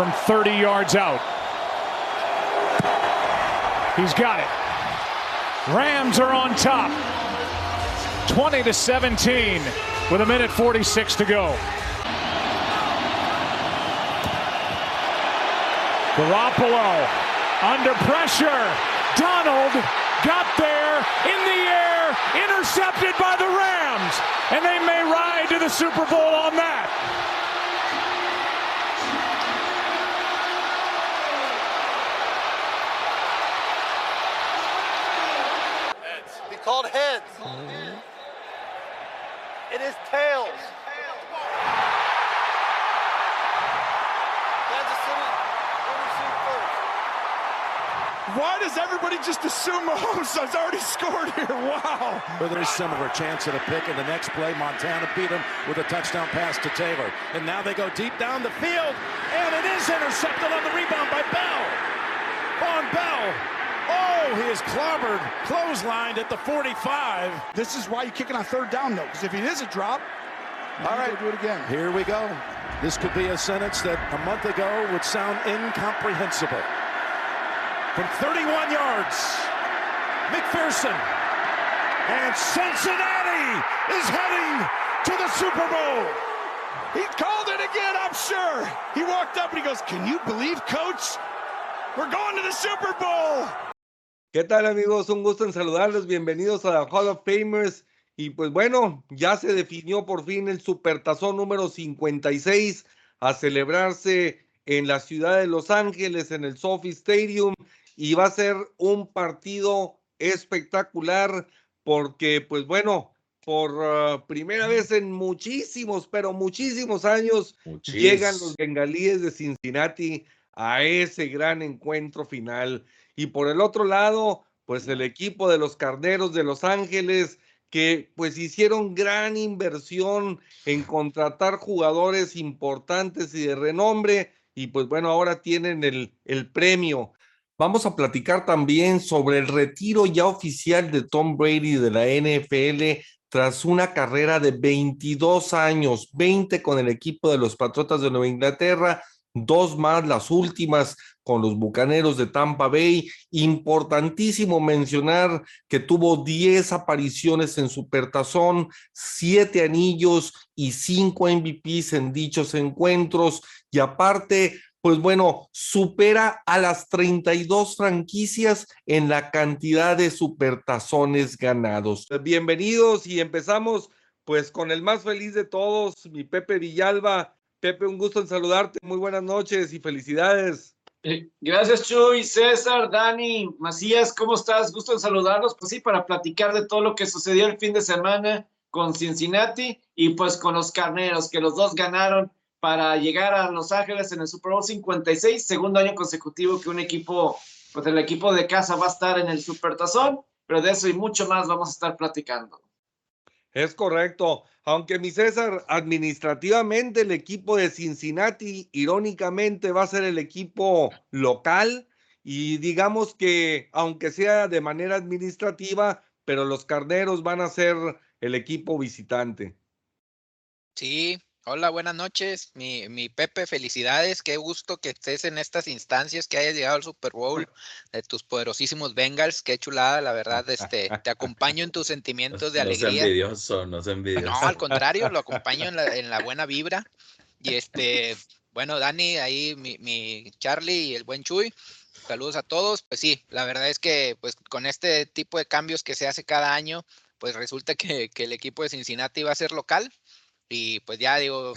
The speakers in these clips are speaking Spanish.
from 30 yards out. He's got it. Rams are on top. 20 to 17 with a minute 46 to go. Garoppolo under pressure. Donald got there in the air, intercepted by the Rams, and they may ride to the Super Bowl on that. Be called heads. Mm-hmm. It is tails. Kansas City, what received first? Why does everybody just assume Mahomes has already scored here? Wow. Very similar chance at a pick in the next play. Montana beat him with a touchdown pass to Taylor. And now they go deep down the field. And it is intercepted on the rebound by Bell. Oh, he is clobbered, clotheslined at the 45. This is why you're kicking on third down, though, because if it is a drop, All right. do it again. Here we go. This could be a sentence that a month ago would sound incomprehensible. From 31 yards, McPherson. And Cincinnati is heading to the Super Bowl. He called it again, I'm sure. He walked up and he goes, Can you believe, coach? We're going to the Super Bowl. ¿Qué tal amigos? Un gusto en saludarlos. Bienvenidos a la Hall of Famers. Y pues bueno, ya se definió por fin el Supertazón número 56 a celebrarse en la ciudad de Los Ángeles, en el Sophie Stadium. Y va a ser un partido espectacular porque pues bueno, por uh, primera vez en muchísimos, pero muchísimos años, llegan los bengalíes de Cincinnati a ese gran encuentro final. Y por el otro lado, pues el equipo de los Carneros de Los Ángeles, que pues hicieron gran inversión en contratar jugadores importantes y de renombre, y pues bueno, ahora tienen el, el premio. Vamos a platicar también sobre el retiro ya oficial de Tom Brady de la NFL tras una carrera de 22 años, 20 con el equipo de los Patriotas de Nueva Inglaterra, dos más las últimas con los Bucaneros de Tampa Bay. Importantísimo mencionar que tuvo 10 apariciones en Supertazón, 7 anillos y 5 MVPs en dichos encuentros y aparte pues bueno, supera a las 32 franquicias en la cantidad de supertazones ganados. Bienvenidos y empezamos pues con el más feliz de todos, mi Pepe Villalba. Pepe, un gusto en saludarte. Muy buenas noches y felicidades. Eh, Gracias, Chuy, César, Dani, Macías, ¿cómo estás? Gusto en saludarlos. Pues sí, para platicar de todo lo que sucedió el fin de semana con Cincinnati y pues con los carneros, que los dos ganaron para llegar a Los Ángeles en el Super Bowl 56, segundo año consecutivo que un equipo, pues el equipo de casa va a estar en el Super Tazón, pero de eso y mucho más vamos a estar platicando. Es correcto, aunque mi César, administrativamente el equipo de Cincinnati, irónicamente, va a ser el equipo local y digamos que, aunque sea de manera administrativa, pero los carneros van a ser el equipo visitante. Sí, hola, buenas noches. Mi, mi Pepe, felicidades. Qué gusto que estés en estas instancias, que hayas llegado al Super Bowl de tus poderosísimos Bengals. Qué chulada, la verdad. Este, te acompaño en tus sentimientos de no alegría. No es envidioso, no es envidioso. No, al contrario, lo acompaño en la, en la buena vibra. Y este, bueno, Dani, ahí mi, mi Charlie y el buen Chuy. Saludos a todos. Pues sí, la verdad es que pues con este tipo de cambios que se hace cada año, pues resulta que, que el equipo de Cincinnati va a ser local y pues ya digo,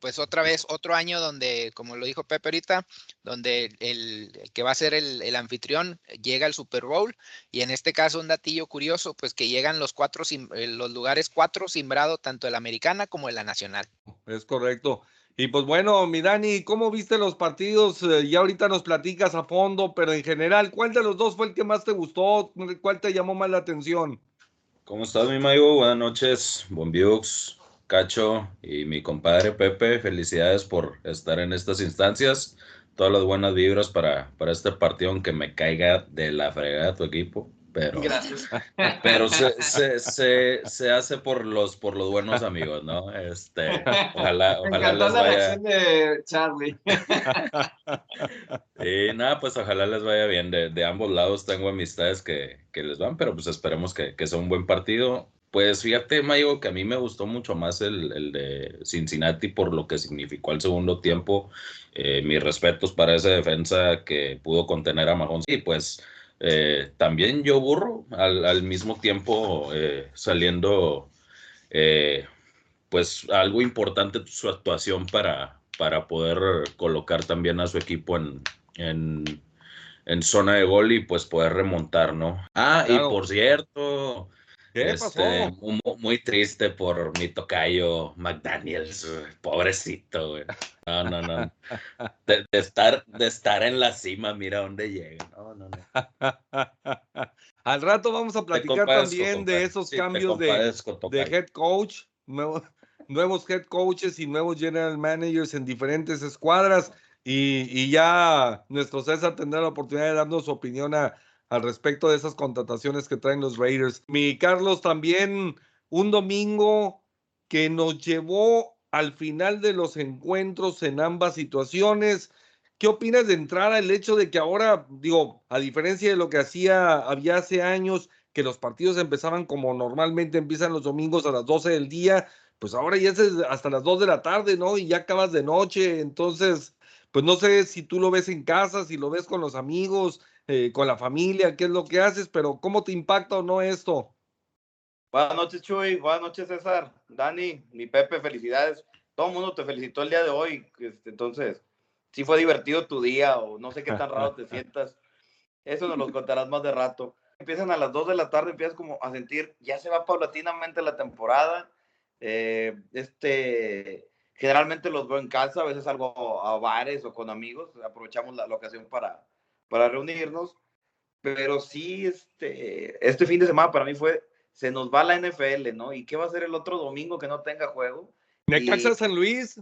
pues otra vez otro año donde, como lo dijo Pepe ahorita, donde el, el que va a ser el, el, anfitrión llega al Super Bowl y en este caso un datillo curioso, pues que llegan los cuatro, los lugares cuatro simbrado tanto de la americana como de la nacional. Es correcto. Y pues bueno, mi Dani, ¿cómo viste los partidos? Eh, ya ahorita nos platicas a fondo, pero en general, ¿cuál de los dos fue el que más te gustó? ¿Cuál te llamó más la atención? ¿Cómo estás, mi Mayo? Buenas noches, Bombiux, Cacho y mi compadre Pepe. Felicidades por estar en estas instancias. Todas las buenas vibras para, para este partido, aunque me caiga de la fregada tu equipo. pero, Gracias. pero se, se, se, se hace por los, por los buenos amigos, ¿no? Este, ojalá, ojalá les la vaya. reacción de Charlie. Y nada, pues ojalá les vaya bien. De, de ambos lados tengo amistades que, que les van, pero pues esperemos que, que sea un buen partido. Pues fíjate, Mayo, que a mí me gustó mucho más el, el de Cincinnati por lo que significó el segundo tiempo. Eh, mis respetos para esa defensa que pudo contener a Mahomes. Y pues eh, también yo burro al, al mismo tiempo eh, saliendo, eh, pues algo importante su actuación para, para poder colocar también a su equipo en, en, en zona de gol y pues poder remontar, ¿no? Ah, Claro. y por cierto, ¿Qué este, pasó? muy, triste por mi tocayo McDaniels, pobrecito, güey. No, no, no. De, de estar, de estar en la cima, mira dónde llega. No, no, no. Al rato vamos a platicar también de esos Sí, cambios de, de head coach, nuevo- nuevos head coaches y nuevos general managers en diferentes escuadras. Y, y ya nuestro César tendrá la oportunidad de darnos su opinión a- al respecto de esas contrataciones que traen los Raiders. Mi Carlos, también un domingo que nos llevó al final de los encuentros en ambas situaciones. ¿Qué opinas de entrada el hecho de que ahora, digo, a diferencia de lo que hacía había hace años, que los partidos empezaban como normalmente empiezan los domingos a las 12 del día, pues ahora ya es hasta las 2 de la tarde, ¿no? Y ya acabas de noche, entonces, pues no sé si tú lo ves en casa, si lo ves con los amigos, eh, con la familia, qué es lo que haces, pero ¿cómo te impacta o no esto? Buenas noches, Chuy. Buenas noches, César. Dani, mi Pepe, felicidades. Todo el mundo te felicitó el día de hoy. este, Entonces, si fue divertido tu día o no sé qué tan raro te sientas. Eso nos lo contarás más de rato. Empiezan a las 2 de la tarde, empiezas como a sentir, ya se va paulatinamente la temporada. Eh, este, generalmente los veo en casa, a veces salgo a bares o con amigos, aprovechamos la, la ocasión para, para reunirnos. Pero sí, este, este fin de semana para mí fue se nos va la NFL, ¿no? ¿Y qué va a ser el otro domingo que no tenga juego? Necaxa Y- San Luis,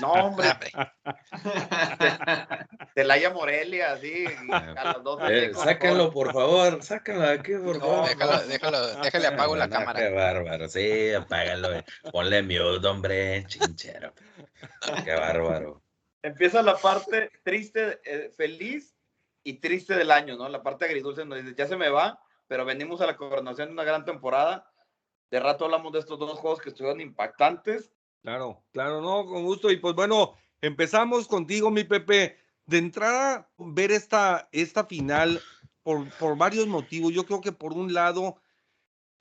No, hombre, Celaya Morelia, así, a las 12. Eh, sáquenlo, por favor, sáquenlo de aquí, por No, favor. déjalo, déjalo, déjale apago la No, cámara. Qué bárbaro, sí, apágalo. eh. Ponle mute, hombre, chinchero. Qué bárbaro. Empieza la parte triste, eh, feliz y triste del año, ¿no? La parte agridulce donde dices, ya se me va, pero venimos a la coronación de una gran temporada. De rato hablamos de estos dos juegos que estuvieron impactantes. Claro, claro, no, con gusto. Y pues bueno, empezamos contigo, mi Pepe. De entrada, ver esta, esta final por, por varios motivos. Yo creo que por un lado,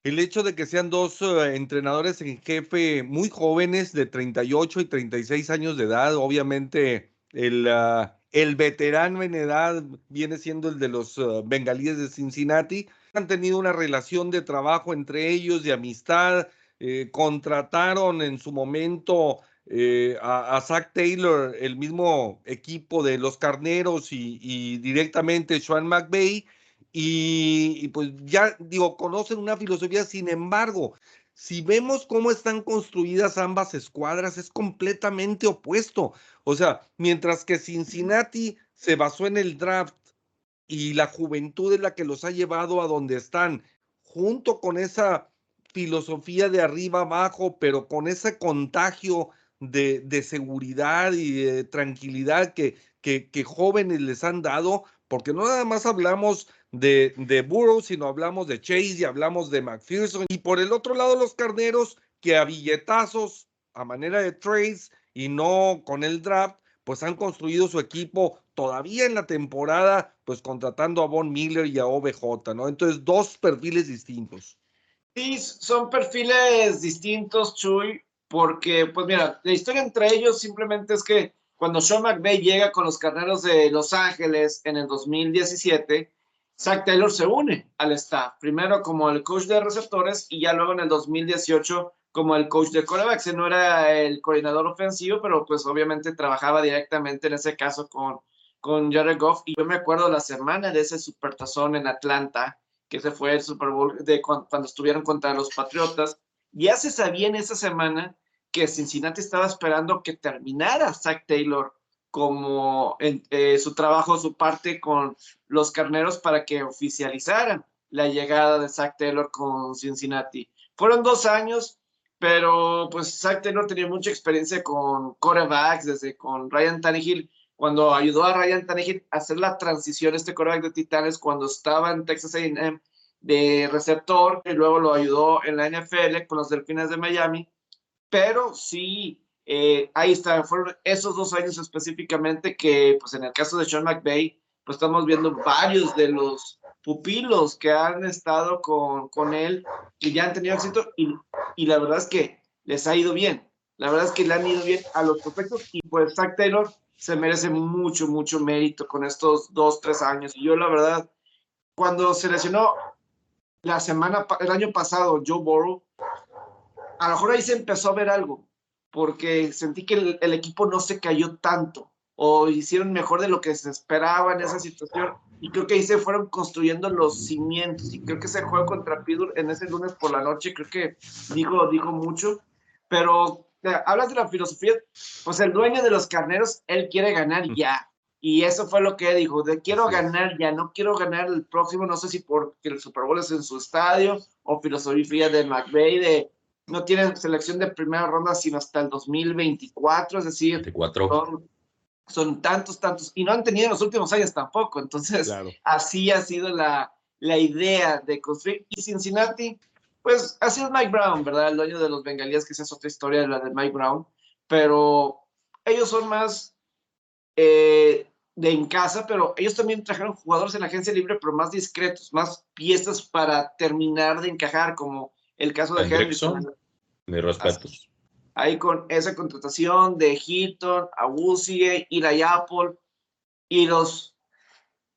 el hecho de que sean dos eh, entrenadores en jefe muy jóvenes, de 38 y 36 años de edad, obviamente el, ah, el veterano en edad viene siendo el de los ah, bengalíes de Cincinnati. Han tenido una relación de trabajo entre ellos, de amistad, eh, contrataron en su momento eh, a, a Zach Taylor, el mismo equipo de los Carneros y, y directamente Sean McVay, y, y pues ya digo, conocen una filosofía, sin embargo, si vemos cómo están construidas ambas escuadras, es completamente opuesto. O sea, mientras que Cincinnati se basó en el draft y la juventud es la que los ha llevado a donde están, junto con esa filosofía de arriba abajo, pero con ese contagio de, de seguridad y de tranquilidad que, que, que, jóvenes les han dado, porque no nada más hablamos de, de Burrow, sino hablamos de Chase y hablamos de McPherson. Y por el otro lado, los carneros, que a billetazos, a manera de trades y no con el draft, pues han construido su equipo todavía en la temporada, pues contratando a Von Miller y a OBJ, ¿no? Entonces, dos perfiles distintos. Sí, son perfiles distintos, Chuy, porque, pues mira, la historia entre ellos simplemente es que cuando Sean McVay llega con los carneros de Los Ángeles en el 2017, Zach Taylor se une al staff, primero como el coach de receptores y ya luego en el 2018 como el coach de corebacks. No era el coordinador ofensivo, pero pues obviamente trabajaba directamente en ese caso con, con Jared Goff. Y yo me acuerdo la semana de ese supertazón en Atlanta, que se fue el Super Bowl de cuando, cuando estuvieron contra los Patriotas. Ya se sabía en esa semana que Cincinnati estaba esperando que terminara Zach Taylor como eh, su trabajo, su parte con los carneros para que oficializaran la llegada de Zach Taylor con Cincinnati. Fueron dos años, pero pues Zach Taylor tenía mucha experiencia con corebacks, desde con Ryan Tannehill, cuando ayudó a Ryan Tannehill a hacer la transición, este coreback de Titanes, cuando estaba en Texas A&M de receptor, y luego lo ayudó en la NFL con los Delfines de Miami, pero sí, eh, ahí está, fueron esos dos años específicamente que, pues en el caso de Sean McVay, pues estamos viendo varios de los pupilos que han estado con, con él y ya han tenido éxito y, y, la verdad es que les ha ido bien. La verdad es que le han ido bien a los prospectos y pues Zach Taylor se merece mucho, mucho mérito con estos dos, tres años. Y yo la verdad, cuando se lesionó la semana, el año pasado Joe Burrow, a lo mejor ahí se empezó a ver algo, porque sentí que el, el equipo no se cayó tanto o hicieron mejor de lo que se esperaba en esa situación. Y creo que ahí se fueron construyendo los cimientos. Y creo que ese juego contra Pidur en ese lunes por la noche, creo que dijo, dijo mucho. Pero hablas de la filosofía, pues el dueño de los carneros, él quiere ganar ya. Y eso fue lo que dijo, de quiero ganar ya, no quiero ganar el próximo, no sé si porque el Super Bowl es en su estadio, o filosofía de McVeigh, de no tienen selección de primera ronda sino hasta el 2024, es decir, 24. Son, son tantos, tantos, y no han tenido en los últimos años tampoco, entonces Claro. así ha sido la, la idea de construir. Y Cincinnati, pues así es Mike Brown, ¿verdad? El dueño de los bengalíes, que esa es otra historia de la de Mike Brown, pero ellos son más eh, de en casa, pero ellos también trajeron jugadores en la agencia libre, pero más discretos, más piezas para terminar de encajar, como el caso de. Henry. Mis respetos. Ahí con esa contratación de Hilton, Abusie, Eli Apple, y los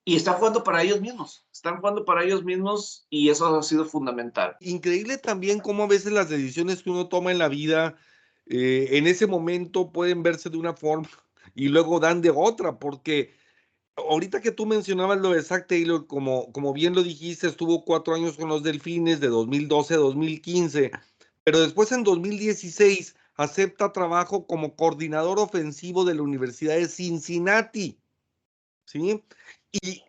y están jugando para ellos mismos, están jugando para ellos mismos y eso ha sido fundamental. Increíble también cómo a veces las decisiones que uno toma en la vida eh, en ese momento pueden verse de una forma y luego dan de otra, porque ahorita que tú mencionabas lo de Zach Taylor, como, como bien lo dijiste, estuvo cuatro años con los Delfines de 2012 a 2015, pero después en 2016 acepta trabajo como coordinador ofensivo de la Universidad de Cincinnati, ¿sí?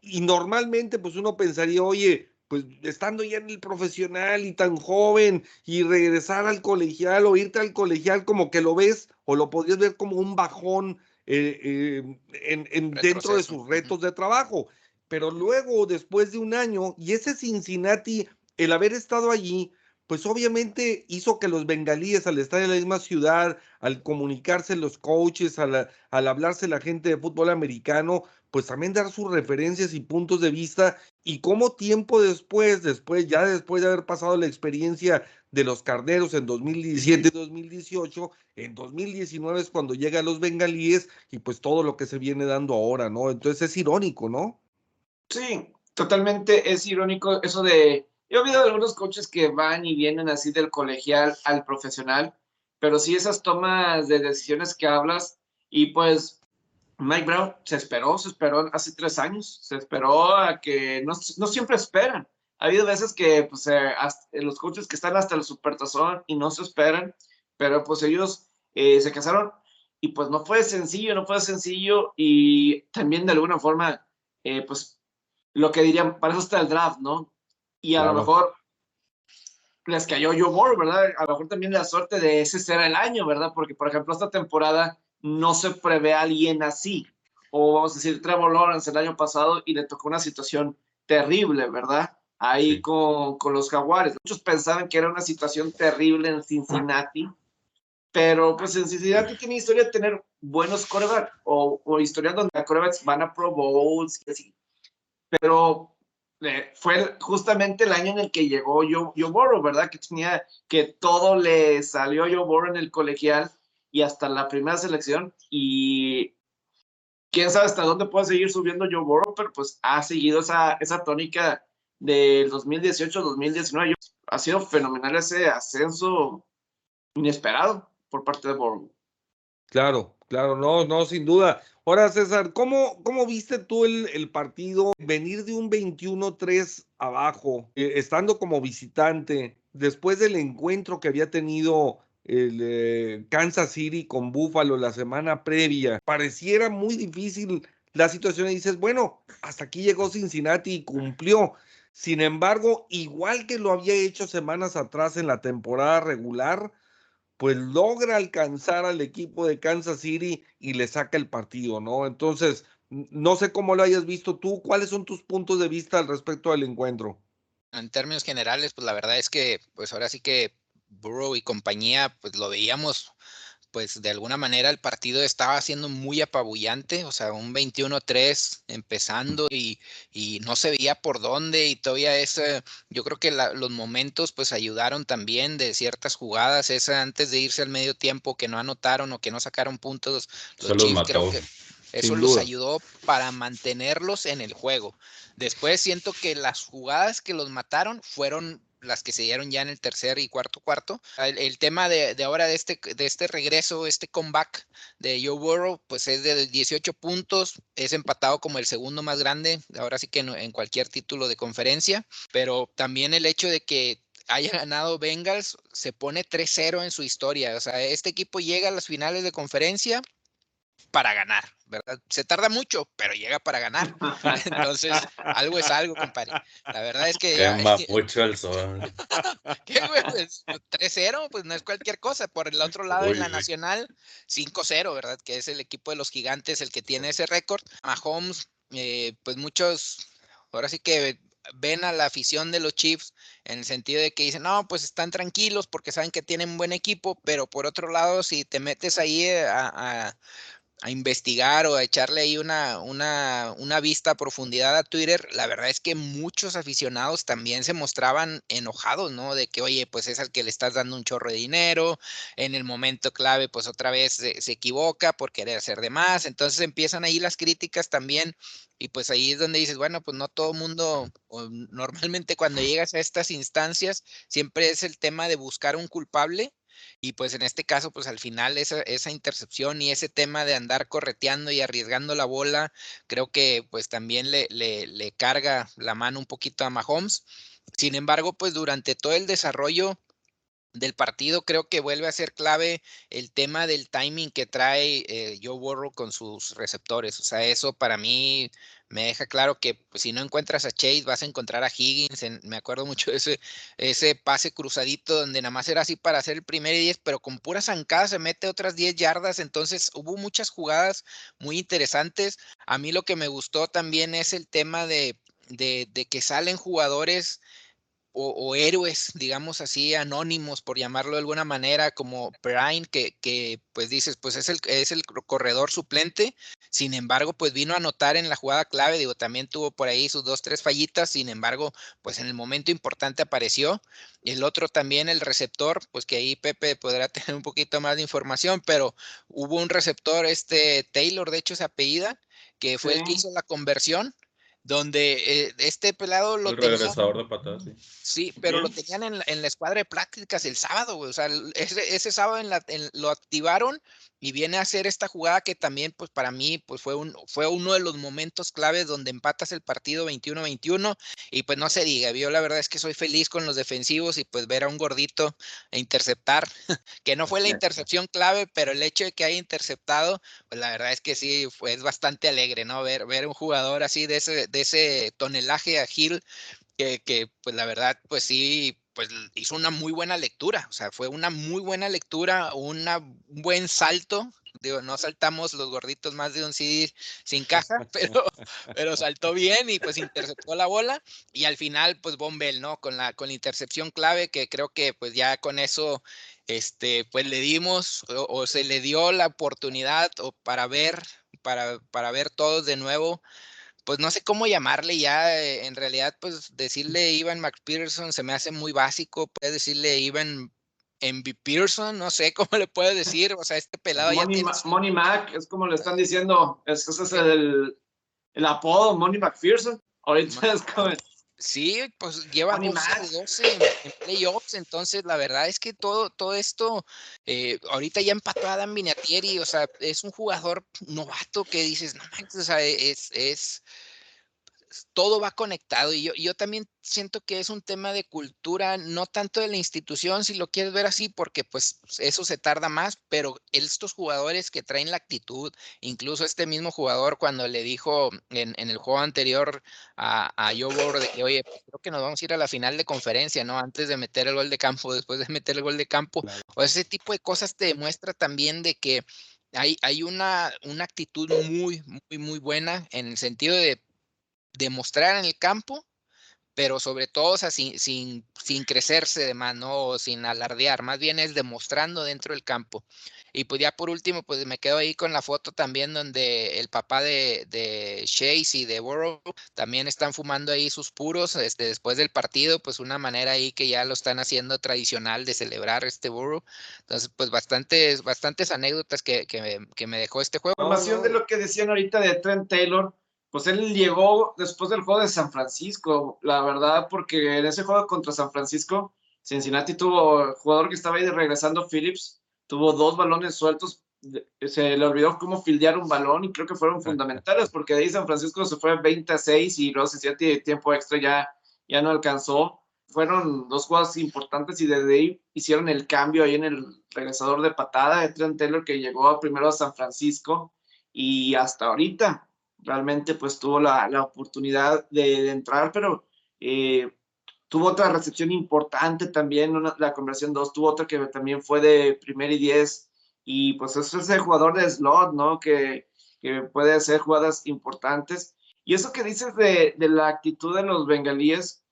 Y, normalmente pues uno pensaría, oye, pues estando ya en el profesional y tan joven y regresar al colegial o irte al colegial como que lo ves o lo podrías ver como un bajón eh, eh, en, en dentro de sus retos de trabajo. Pero luego, después de un año, y ese Cincinnati, el haber estado allí, pues obviamente hizo que los bengalíes, al estar en la misma ciudad, al comunicarse los coaches, al, al hablarse la gente de fútbol americano, pues también dar sus referencias y puntos de vista y cómo tiempo después, después, ya después de haber pasado la experiencia de los carneros en 2017 y 2018, en 2019 es cuando llega a los bengalíes y pues todo lo que se viene dando ahora, ¿no? Entonces es irónico, ¿no? Sí, totalmente es irónico eso de, yo he oído algunos coaches que van y vienen así del colegial al profesional, pero sí esas tomas de decisiones que hablas y pues Mike Brown se esperó, se esperó hace tres años, se esperó a que no, no siempre esperan. Ha habido veces que pues, eh, hasta, los coaches que están hasta el supertazón y no se esperan, pero pues ellos eh, se casaron y pues no fue sencillo, no fue sencillo y también de alguna forma, eh, pues lo que dirían, para eso está el draft, ¿no? Y a Claro. lo mejor les cayó Joe Burrow, ¿verdad? A lo mejor también la suerte de ese será el año, ¿verdad? Porque, por ejemplo, esta temporada no se prevé a alguien así. O vamos a decir, Trevor Lawrence el año pasado y le tocó una situación terrible, ¿verdad? Ahí Sí. con, con los jaguares. Muchos pensaban que era una situación terrible en Cincinnati, pero pues en Cincinnati tiene historia de tener buenos corebacks o, o historias donde los corebacks van a Pro Bowls y así. Pero fue justamente el año en el que llegó Joe, Joe Burrow, ¿verdad? Que tenía que todo le salió a Joe Burrow en el colegial y hasta la primera selección y quién sabe hasta dónde puede seguir subiendo Joe Burrow, pero pues ha seguido esa, esa tónica del 2018-2019. Ha sido fenomenal ese ascenso inesperado por parte de Burrow. Claro, claro, no, no, sin duda. Ahora, César, ¿cómo, cómo viste tú el, el partido venir de un 21-3 abajo, eh, estando como visitante, después del encuentro que había tenido el eh, Kansas City con Buffalo la semana previa? Pareciera muy difícil la situación y dices, bueno, hasta aquí llegó Cincinnati y cumplió. Sin embargo, igual que lo había hecho semanas atrás en la temporada regular, pues logra alcanzar al equipo de Kansas City y le saca el partido, ¿no? Entonces, no sé cómo lo hayas visto tú, ¿cuáles son tus puntos de vista al respecto del encuentro? En términos generales, pues la verdad es que, pues ahora sí que Burrow y compañía, pues lo veíamos pues de alguna manera el partido estaba siendo muy apabullante, o sea, un 21-3 empezando y, y, no se veía por dónde y todavía ese, yo creo que los momentos pues ayudaron también de ciertas jugadas, esa antes de irse al medio tiempo que no anotaron o que no sacaron puntos, los Chiefs, creo que eso los ayudó para mantenerlos en el juego. Después siento que las jugadas que los mataron fueron las que se dieron ya en el tercer y cuarto cuarto. El, tema de, ahora de este, de este regreso, este comeback de Joe Burrow, pues es de 18 puntos, es empatado como el segundo más grande, ahora sí que en, cualquier título de conferencia, pero también el hecho de que haya ganado Bengals se pone 3-0 en su historia. O sea, este equipo llega a las finales de conferencia para ganar, ¿verdad? Se tarda mucho, pero llega para ganar. Entonces, algo es algo, compadre. La verdad es que... Quema mucho el sol. ¿Qué, güey? 3-0, pues, pues no es cualquier cosa. Por el otro lado, en la Nacional, 5-0, ¿verdad? Que es el equipo de los gigantes el que tiene ese récord. Mahomes, eh, pues muchos, ahora sí que ven a la afición de los Chiefs en el sentido de que dicen, no, pues están tranquilos porque saben que tienen un buen equipo, pero por otro lado, si te metes ahí a, a a investigar o a echarle ahí una, una, una, vista a profundidad a Twitter, la verdad es que muchos aficionados también se mostraban enojados, ¿no? De que, oye, pues es al que le estás dando un chorro de dinero, en el momento clave, pues otra vez se, equivoca por querer hacer de más, entonces empiezan ahí las críticas también y pues ahí es donde dices, bueno, pues no todo mundo, normalmente cuando llegas a estas instancias, siempre es el tema de buscar un culpable y pues en este caso, pues al final esa, intercepción y ese tema de andar correteando y arriesgando la bola, creo que pues también le, le, le carga la mano un poquito a Mahomes. Sin embargo, pues durante todo el desarrollo del partido, creo que vuelve a ser clave el tema del timing que trae eh, Joe Burrow con sus receptores. O sea, eso para mí me deja claro que pues, si no encuentras a Chase, vas a encontrar a Higgins. me acuerdo mucho de ese, ese pase cruzadito donde nada más era así para hacer el primer y 10, pero con pura zancada se mete otras 10 yardas. Entonces hubo muchas jugadas muy interesantes. A mí lo que me gustó también es el tema de, de que salen jugadores o, héroes, digamos así, anónimos, por llamarlo de alguna manera, como Brian, que, que pues dices, pues es el, es el corredor suplente, sin embargo, pues vino a anotar en la jugada clave, digo, también tuvo por ahí sus dos, tres fallitas, sin embargo, pues en el momento importante apareció. El otro también, el receptor, pues que ahí Pepe podrá tener un poquito más de información, pero hubo un receptor, este Taylor, de hecho, se apellida, que fue el que hizo la conversión donde eh, este pelado lo el regresador de patadas, sí. Sí, pero lo tenían en la, en la, escuadra de prácticas el sábado, o sea, ese, ese sábado en la, en, lo activaron y viene a hacer esta jugada que también, pues para mí, pues fue, un, fue uno de los momentos claves donde empatas el partido 21-21 y pues no se diga, yo la verdad es que soy feliz con los defensivos y pues ver a un gordito e interceptar, que no fue la intercepción clave, pero el hecho de que haya interceptado, pues la verdad es que sí, fue, es bastante alegre, ¿no? Ver, ver un jugador así de ese, de ese tonelaje ágil que, que pues la verdad, pues sí, pues hizo una muy buena lectura, o sea, fue una muy buena lectura, una, un buen salto. Digo, no saltamos los gorditos más de un CD sin caja, pero, pero saltó bien y pues interceptó la bola. Y al final, pues Bombel, ¿no? Con la, con la intercepción clave, que creo que pues ya con eso, este, pues le dimos o, o se le dio la oportunidad o para ver, para, para ver todos de nuevo pues no sé cómo llamarle ya, eh, en realidad, pues decirle Ivan McPherson se me hace muy básico, puedes decirle Ivan MV Pearson, no sé cómo le puedes decir, o sea, este pelado Money, ya tiene... Money Mac, es como le están diciendo, ese es el, el apodo, Money McPherson, ahorita es como... Sí, pues lleva 12, en, playoffs, entonces la verdad es que todo, todo esto, eh, ahorita ya empató a Dan Vinatieri, o sea, es un jugador novato que dices, no manches, o sea, es, es, todo va conectado y yo, yo también siento que es un tema de cultura, no tanto de la institución, si lo quieres ver así, porque pues eso se tarda más, pero estos jugadores que traen la actitud, incluso este mismo jugador cuando le dijo en, el juego anterior a, a Joe Burrow de que, oye, pues, creo que nos vamos a ir a la final de conferencia, ¿no? Antes de meter el gol de campo, después de meter el gol de campo, o ese tipo de cosas te demuestra también de que hay, hay una, una actitud muy, muy, muy buena en el sentido de demostrar en el campo, pero sobre todo, o sea, sin, sin, sin crecerse de más, ¿no? sin alardear, más bien es demostrando dentro del campo. Y pues ya por último, pues me quedo ahí con la foto también donde el papá de, de Chase y de Burrow también están fumando ahí sus puros este, después del partido, pues una manera ahí que ya lo están haciendo tradicional de celebrar este Burrow. Entonces, pues bastantes, bastantes anécdotas que, que, que me dejó este juego. Información de lo que decían ahorita de Trent Taylor pues él llegó después del juego de San Francisco, la verdad, porque en ese juego contra San Francisco, Cincinnati tuvo jugador que estaba ahí de regresando, Phillips, tuvo dos balones sueltos, se le olvidó cómo fildear un balón y creo que fueron fundamentales, porque de ahí San Francisco se fue 20 a 6 y luego Cincinnati tiempo extra ya, ya no alcanzó. Fueron dos jugadas importantes y desde ahí hicieron el cambio ahí en el regresador de patada de Trent Taylor que llegó primero a San Francisco y hasta ahorita realmente pues tuvo la, la oportunidad de, entrar, pero eh, tuvo otra recepción importante también, la conversión 2, tuvo otra que también fue de primer y 10, y pues eso es el jugador de slot, ¿no? Que, que puede hacer jugadas importantes. Y eso que dices de, de la actitud de los bengalíes,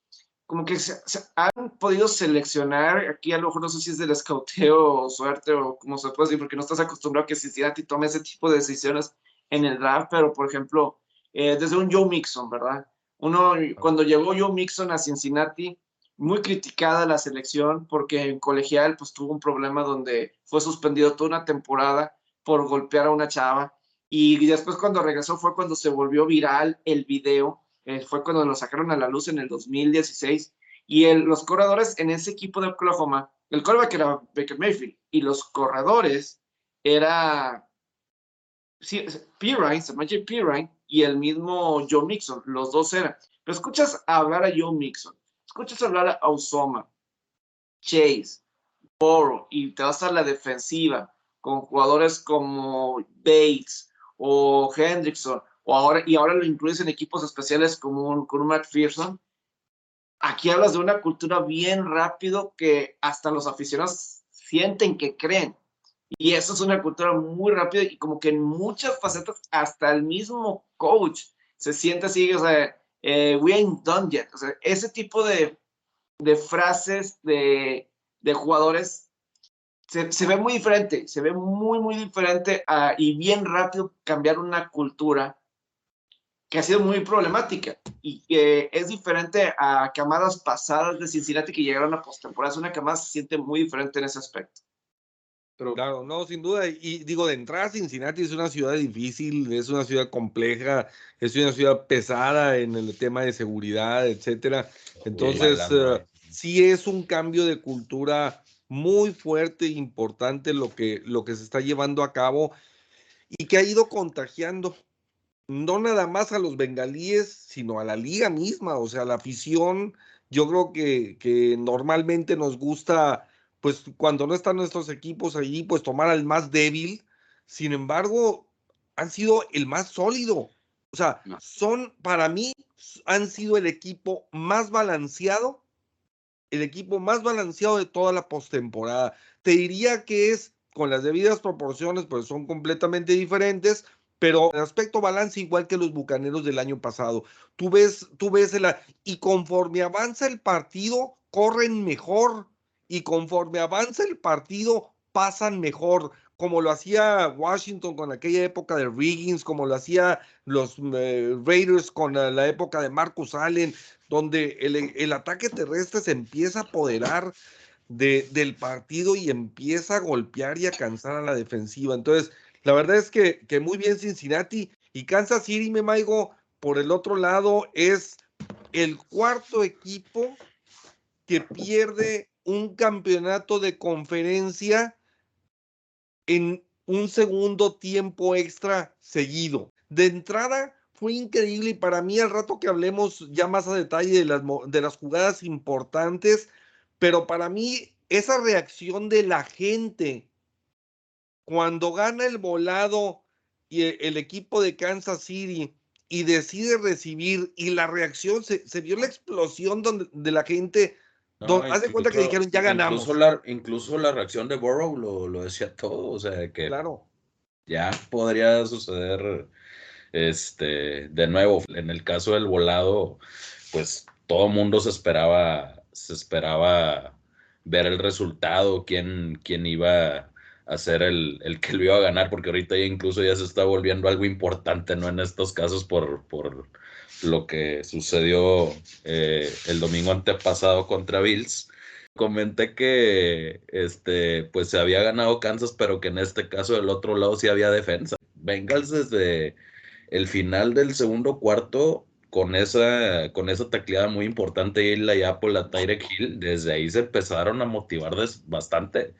como que se, han podido seleccionar, aquí a lo mejor no sé si es del escauteo o suerte o como se puede decir, porque no estás acostumbrado a que Cincinnati tome ese tipo de decisiones, en el draft, pero por ejemplo, eh, desde un Joe Mixon, ¿verdad? Uno, cuando llegó Joe Mixon a Cincinnati, muy criticada la selección porque en colegial pues tuvo un problema donde fue suspendido toda una temporada por golpear a una chava. Y después cuando regresó fue cuando se volvió viral el video, eh, fue cuando lo sacaron a la luz en el 2016 y el, los corredores en ese equipo de Oklahoma, el quarterback era Baker Mayfield y los corredores era Pirine, Samaje Pirine y el mismo Joe Mixon, los dos eran. Pero escuchas hablar a Joe Mixon, escuchas hablar a Osoma, Chase, Borough, y te vas a la defensiva con jugadores como Bates o Hendrickson, o ahora, y ahora lo incluyes en equipos especiales como un, con un McPherson. Aquí hablas de una cultura bien rápido que hasta los aficionados sienten que creen. Y eso es una cultura muy rápida y como que en muchas facetas, hasta el mismo coach se siente así, o sea, eh, we ain't done yet. O sea, ese tipo de, de frases de, de jugadores se, se, ve muy diferente, se ve muy, muy diferente y bien rápido cambiar una cultura que ha sido muy problemática y que es diferente a camadas pasadas de Cincinnati que llegaron a postemporada. Es una camada se siente muy diferente en ese aspecto. Pero, claro, no, sin duda. Y digo, de entrada, Cincinnati es una ciudad difícil, es una ciudad compleja, es una ciudad pesada en el tema de seguridad, etcétera. Entonces, uh, sí es un cambio de cultura muy fuerte e importante lo que, lo que se está llevando a cabo y que ha ido contagiando no nada más a los bengalíes, sino a la liga misma, o sea, la afición. Yo creo que, que normalmente nos gusta pues cuando no están nuestros equipos allí, pues tomar al más débil. Sin embargo, han sido el más sólido. O sea, son, para mí, han sido el equipo más balanceado, el equipo más balanceado de toda la postemporada. Te diría que es, con las debidas proporciones, pues son completamente diferentes, pero en aspecto balance igual que los bucaneros del año pasado. Tú ves, tú ves la, y conforme avanza el partido, corren mejor y conforme avanza el partido pasan mejor, como lo hacía Washington con aquella época de Riggins, como lo hacía los eh, Raiders con la, época de Marcus Allen, donde el, ataque terrestre se empieza a apoderar de, del partido y empieza a golpear y a cansar a la defensiva. Entonces, la verdad es que, que muy bien Cincinnati y Kansas City, me maigo, por el otro lado, es el cuarto equipo que pierde un campeonato de conferencia en un segundo tiempo extra seguido. De entrada, fue increíble y para mí al rato que hablemos ya más a detalle de las, de las jugadas importantes, pero para mí esa reacción de la gente cuando gana el volado y e, el, equipo de Kansas City y decide recibir y la reacción, se, vio la explosión donde, de la gente. Haz de cuenta que dijeron, ya ganamos. Incluso la, incluso la reacción de Burrow lo, lo decía todo, o sea, que claro. ya podría suceder este, de nuevo. En el caso del volado, pues todo mundo se esperaba, se esperaba ver el resultado, quién, quién iba a ser el, el, que lo iba a ganar, porque ahorita ya incluso ya se está volviendo algo importante, ¿no? En estos casos por, por lo que sucedió eh, el domingo antepasado contra Bills. Comenté que este, pues se había ganado Kansas, pero que en este caso del otro lado sí había defensa. Bengals desde el final del segundo cuarto con esa, con esa tacleada muy importante y la ya por la Tyrek Hill, desde ahí se empezaron a motivar bastante.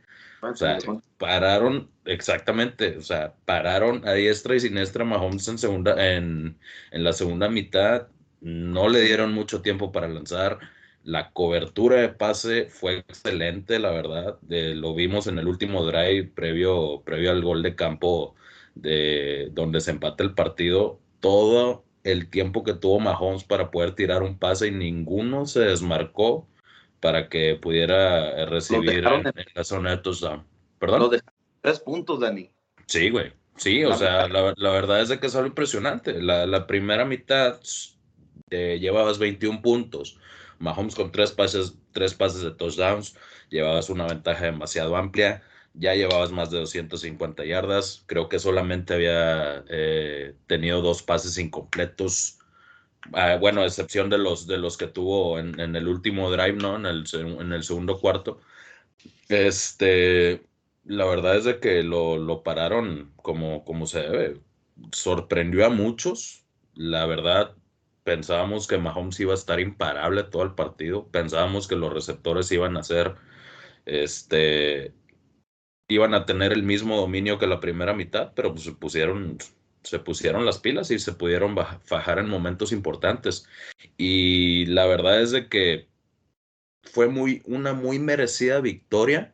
O sea, pararon, exactamente, o sea, pararon a diestra y siniestra Mahomes en, segunda, en, en la segunda mitad, no le dieron mucho tiempo para lanzar, la cobertura de pase fue excelente, la verdad, lo vimos en el último drive previo, previo al gol de campo de donde se empata el partido, todo el tiempo que tuvo Mahomes para poder tirar un pase y ninguno se desmarcó para que pudiera recibir en, la zona de touchdown. ¿Perdón? tres puntos, Dani. Sí, güey. Sí, o sea, la, verdad es de que es algo impresionante. La, primera mitad eh, llevabas 21 puntos. Mahomes con tres pases, tres pases de touchdowns, llevabas una ventaja demasiado amplia ya llevabas más de 250 yardas. Creo que solamente había eh, tenido dos pases incompletos. Ah, bueno, a excepción de los, de los que tuvo en, el último drive, ¿no? En el, en el, segundo cuarto. Este, la verdad es de que lo, lo pararon como, como se debe. Sorprendió a muchos. La verdad, pensábamos que Mahomes iba a estar imparable todo el partido. Pensábamos que los receptores iban a ser este, iban a tener el mismo dominio que la primera mitad, pero pues pusieron, se pusieron las pilas y se pudieron fajar en momentos importantes. Y la verdad es de que fue muy, una muy merecida victoria,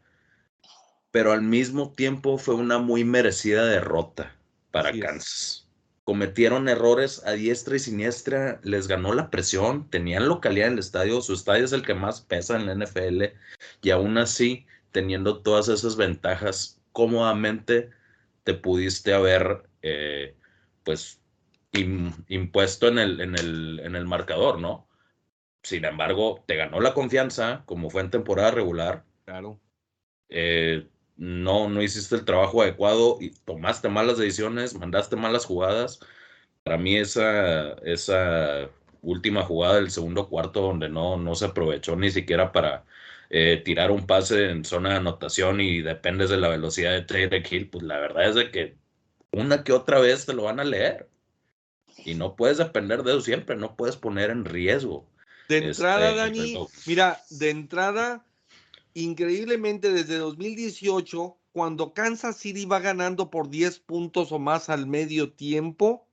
pero al mismo tiempo fue una muy merecida derrota para Kansas. Cometieron errores a diestra y siniestra, les ganó la presión, tenían localidad en el estadio, su estadio es el que más pesa en la NFL y aún así teniendo todas esas ventajas cómodamente, te pudiste haber, eh, pues, impuesto en el, en, el, en el marcador, ¿no? Sin embargo, te ganó la confianza, como fue en temporada regular. Claro. Eh, no, no hiciste el trabajo adecuado y tomaste malas decisiones, mandaste malas jugadas. Para mí esa, esa última jugada del segundo cuarto donde no, no se aprovechó ni siquiera para eh, tirar un pase en zona de anotación y dependes de la velocidad de Tyreek Hill, pues la verdad es de que una que otra vez te lo van a leer. Y no puedes depender de eso siempre, no puedes poner en riesgo. De este, entrada, Dani, mira, de entrada, increíblemente desde 2018, cuando Kansas City va ganando por 10 puntos o más al medio tiempo,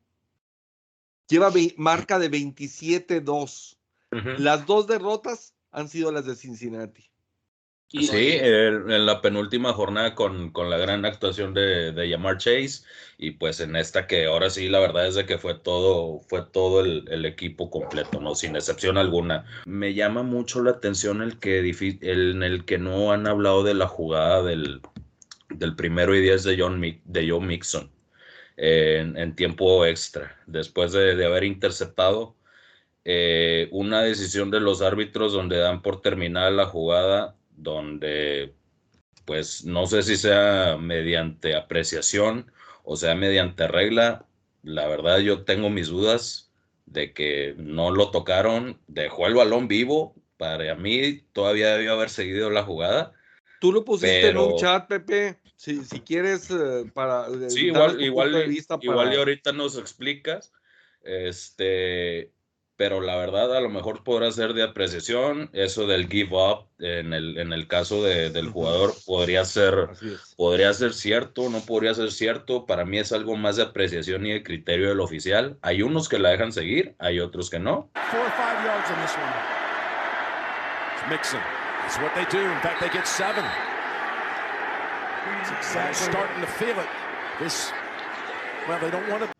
lleva marca de 27-2. Las dos derrotas han sido las de Cincinnati. Sí, en la penúltima jornada con, con la gran actuación de, de, Yamar Chase y pues en esta que ahora sí la verdad es de que fue todo, fue todo el, el equipo completo, ¿no? Sin excepción alguna. Me llama mucho la atención el que en el que no han hablado de la jugada del, del primero y diez de John, de Joe Mixon en, en, tiempo extra, después de, de haber interceptado eh, una decisión de los árbitros donde dan por terminada la jugada, donde pues no sé si sea mediante apreciación o sea mediante regla, la verdad yo tengo mis dudas de que no lo tocaron, dejó el balón vivo, para mí todavía debió haber seguido la jugada. Tú lo pusiste en un chat, Pepe. Si, si quieres, eh, para. Sí, igual, igual, igual y ahorita nos explicas. Este, pero la verdad a lo mejor podrá ser de apreciación. Eso del give up en el, en el caso de, del jugador podría ser, podría ser cierto, no podría ser cierto. Para mí es algo más de apreciación y de criterio del oficial. Hay unos que la dejan seguir, hay otros que no. Four or five yards in this one. It's Mixon. That's what they do. In fact, they get seven. They're starting to feel it. This, well, they don't want to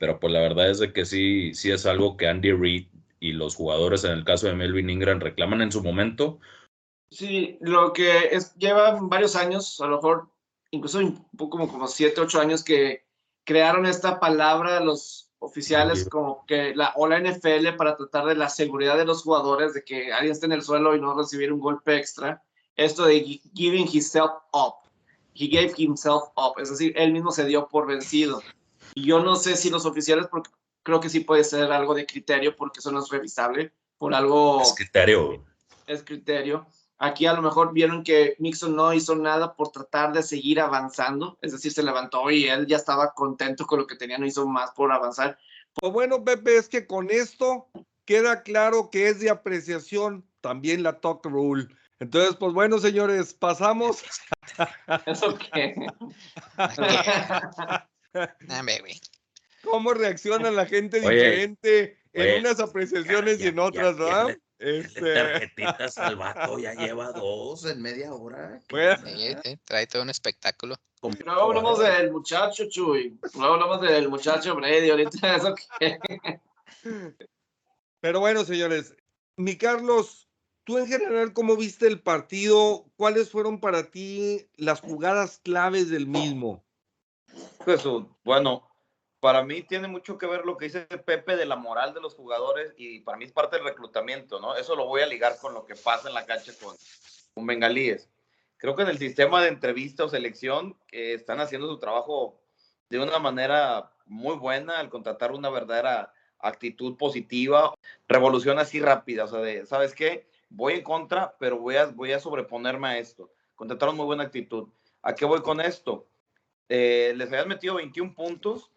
pero pues la verdad es de que sí, sí es algo que Andy Reid y los jugadores, en el caso de Melvin Ingram, reclaman en su momento. Sí, lo que es, lleva varios años, a lo mejor incluso un poco como, como siete, ocho años que crearon esta palabra los oficiales como que la o la NFL para tratar de la seguridad de los jugadores, de que alguien esté en el suelo y no recibir un golpe extra. Esto de giving himself up. He gave himself up, es decir, él mismo se dio por vencido. Y yo no sé si los oficiales, porque creo que sí puede ser algo de criterio, porque eso no es revisable, por algo... Es criterio. Es criterio. Aquí a lo mejor vieron que Nixon no hizo nada por tratar de seguir avanzando, es decir, se levantó y él ya estaba contento con lo que tenía, no hizo más por avanzar. Pues bueno, Pepe, es que con esto queda claro que es de apreciación también la talk rule. Entonces, pues bueno, señores, pasamos. ¿Eso qué? ¿Cómo reacciona la gente diferente en unas apreciaciones y en otras, ¿verdad? Este... Tarjetitas al vato, ya lleva dos en media hora. trae todo un espectáculo. No hablamos del muchacho, Chuy. No hablamos del muchacho Brady, ahorita eso que... Pero bueno, señores, mi Carlos, tú en general, ¿cómo viste el partido? ¿Cuáles fueron para ti las jugadas claves del mismo? Jesús, bueno, para mí tiene mucho que ver lo que dice Pepe de la moral de los jugadores y para mí es parte del reclutamiento, ¿no? Eso lo voy a ligar con lo que pasa en la cancha con, Bengalíes. Creo que en el sistema de entrevista o selección que están haciendo su trabajo de una manera muy buena al contratar una verdadera actitud positiva, revolución así rápida, o sea, ¿sabes qué? Voy en contra, pero voy a, voy a sobreponerme a esto. Contrataron muy buena actitud. ¿A qué voy con esto? Eh, les habían metido 21 puntos,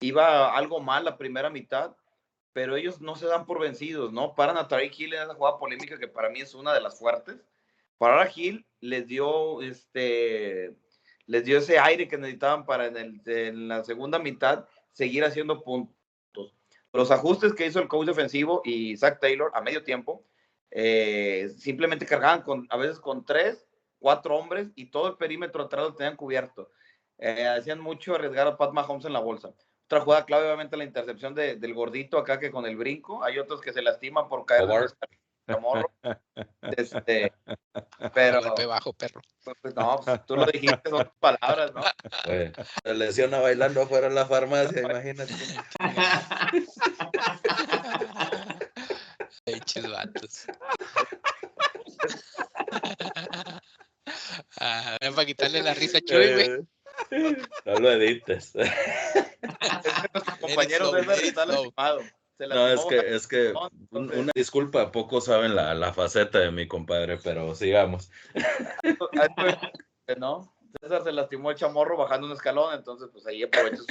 iba algo mal la primera mitad, pero ellos no se dan por vencidos, ¿no? Paran a Tariq Hill en esa jugada polémica que para mí es una de las fuertes. Parar a Hill les dio, este, les dio ese aire que necesitaban para en, el, en la segunda mitad seguir haciendo puntos. Los ajustes que hizo el coach defensivo y Zach Taylor a medio tiempo, eh, simplemente cargaban con, a veces con tres, cuatro hombres y todo el perímetro atrás lo tenían cubierto eh, hacían mucho arriesgar a Pat Mahomes en la bolsa. Otra jugada clave, obviamente, la intercepción de, del gordito acá que con el brinco. Hay otros que se lastiman por caer morro. Este, pero. Golpe bajo, perro. Pues, pues no, pues, tú lo dijiste, son palabras, ¿no? se lesiona bailando afuera en la farmacia, imagínate. Hechos vatos. Ah, para quitarle la risa a Chuy, güey. No lo edites. compañero de No, es que, es que una disculpa, pocos saben la, la, faceta de mi compadre, pero sigamos. ¿No? César se lastimó el chamorro bajando un escalón, entonces pues ahí aprovecho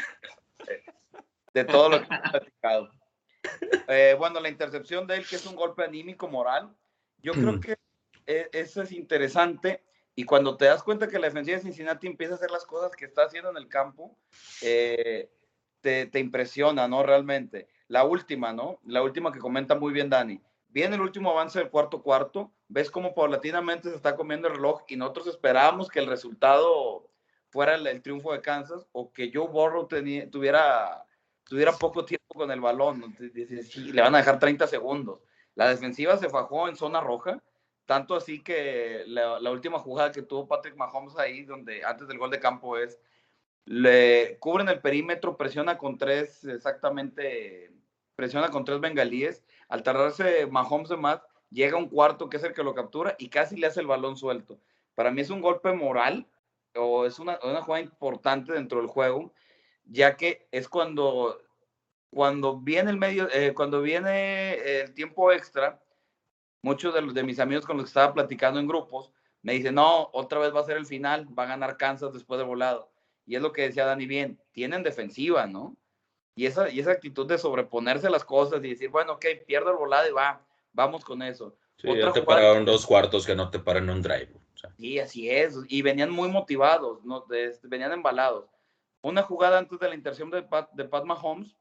de todo lo que he platicado. Eh, bueno, la intercepción de él, que es un golpe anímico moral, yo creo mm. que e, eso es interesante y cuando te das cuenta que la defensiva de Cincinnati empieza a hacer las cosas que está haciendo en el campo, eh, te, te, impresiona, ¿no? Realmente. La última, ¿no? La última que comenta muy bien Dani. Viene el último avance del cuarto cuarto, ves cómo paulatinamente se está comiendo el reloj y nosotros esperábamos que el resultado fuera el, triunfo de Kansas o que Joe Burrow tuviera, tuviera poco tiempo con el balón. le van a dejar 30 segundos. La defensiva se fajó en zona roja tanto así que la, última jugada que tuvo Patrick Mahomes ahí, donde antes del gol de campo es, le cubren el perímetro, presiona con tres, exactamente, presiona con tres bengalíes. Al tardarse Mahomes de más, llega un cuarto que es el que lo captura y casi le hace el balón suelto. Para mí es un golpe moral o es una, una jugada importante dentro del juego, ya que es cuando, cuando viene el medio, eh, cuando viene el tiempo extra, muchos de, de mis amigos con los que estaba platicando en grupos me dicen, no, otra vez va a ser el final, va a ganar Kansas después de volado. Y es lo que decía Dani bien, tienen defensiva, ¿no? Y esa, y esa actitud de sobreponerse a las cosas y decir, bueno, ok, pierdo el volado y va, vamos con eso. Sí, ya te pararon dos cuartos que no te paran un drive. O sea. Sí, así es. Y venían muy motivados, ¿no? De- venían embalados. Una jugada antes de la intercepción de Pat, de Pat Mahomes,